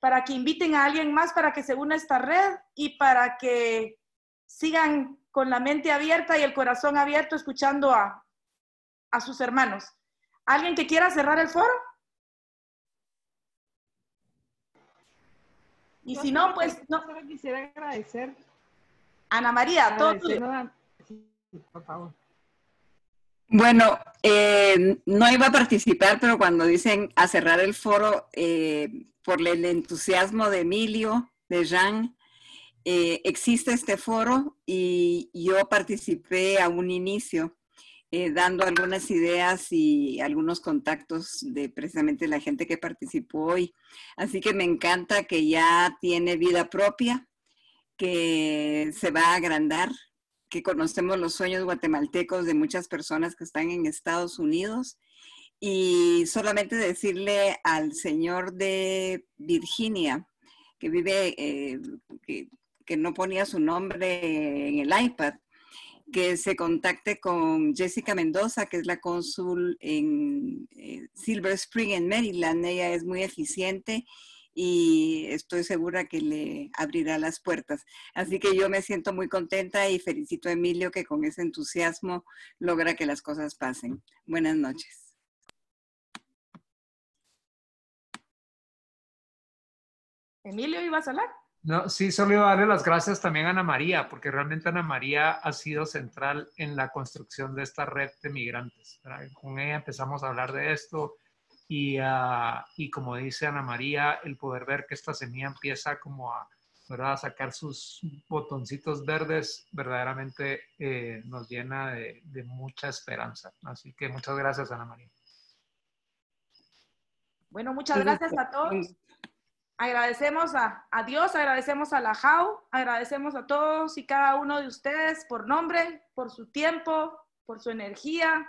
para que inviten a alguien más para que se una a esta red y para que sigan con la mente abierta y el corazón abierto escuchando a, a sus hermanos. ¿Alguien que quiera cerrar el foro? Y si no, pues no. Quisiera agradecer Ana María, todo por favor. Bueno, eh, no iba a participar, pero cuando dicen a cerrar el foro, eh, por el entusiasmo de Emilio, de Jean, eh, existe este foro y yo participé a un inicio. eh, dando algunas ideas y algunos contactos de precisamente la gente que participó hoy. Así que me encanta que ya tiene vida propia, que se va a agrandar, que conocemos los sueños guatemaltecos de muchas personas que están en Estados Unidos. Y solamente decirle al señor de Virginia, que vive, eh, que, que no ponía su nombre en el iPad, que se contacte con Jessica Mendoza, que es la cónsul en eh, Silver Spring, en Maryland. Ella es muy eficiente y estoy segura que le abrirá las puertas. Así que yo me siento muy contenta y felicito a Emilio que con ese entusiasmo logra que las cosas pasen. Buenas noches. Emilio, ¿ibas a hablar? No, sí, solo iba a darle las gracias también a Ana María, porque realmente Ana María ha sido central en la construcción de esta red de migrantes. ¿verdad? Con ella empezamos a hablar de esto y, uh, y como dice Ana María, el poder ver que esta semilla empieza como a, ¿verdad? a sacar sus botoncitos verdes, verdaderamente eh, nos llena de, de mucha esperanza. Así que muchas gracias, Ana María. Bueno, muchas gracias a todos. Agradecemos a, a, Dios, agradecemos a la JAU, agradecemos a todos y cada uno de ustedes por nombre, por su tiempo, por su energía,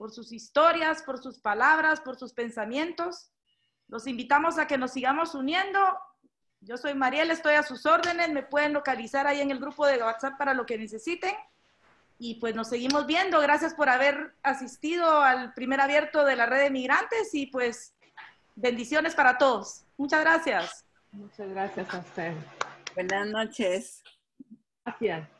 por sus historias, por sus palabras, por sus pensamientos. Los invitamos a que nos sigamos uniendo. Yo soy Mariel, estoy a sus órdenes, me pueden localizar ahí en el grupo de WhatsApp para lo que necesiten. Y pues nos seguimos viendo. Gracias por haber asistido al primer abierto de la red de migrantes y pues bendiciones para todos. Muchas gracias. Muchas gracias a usted. Buenas noches. Gracias.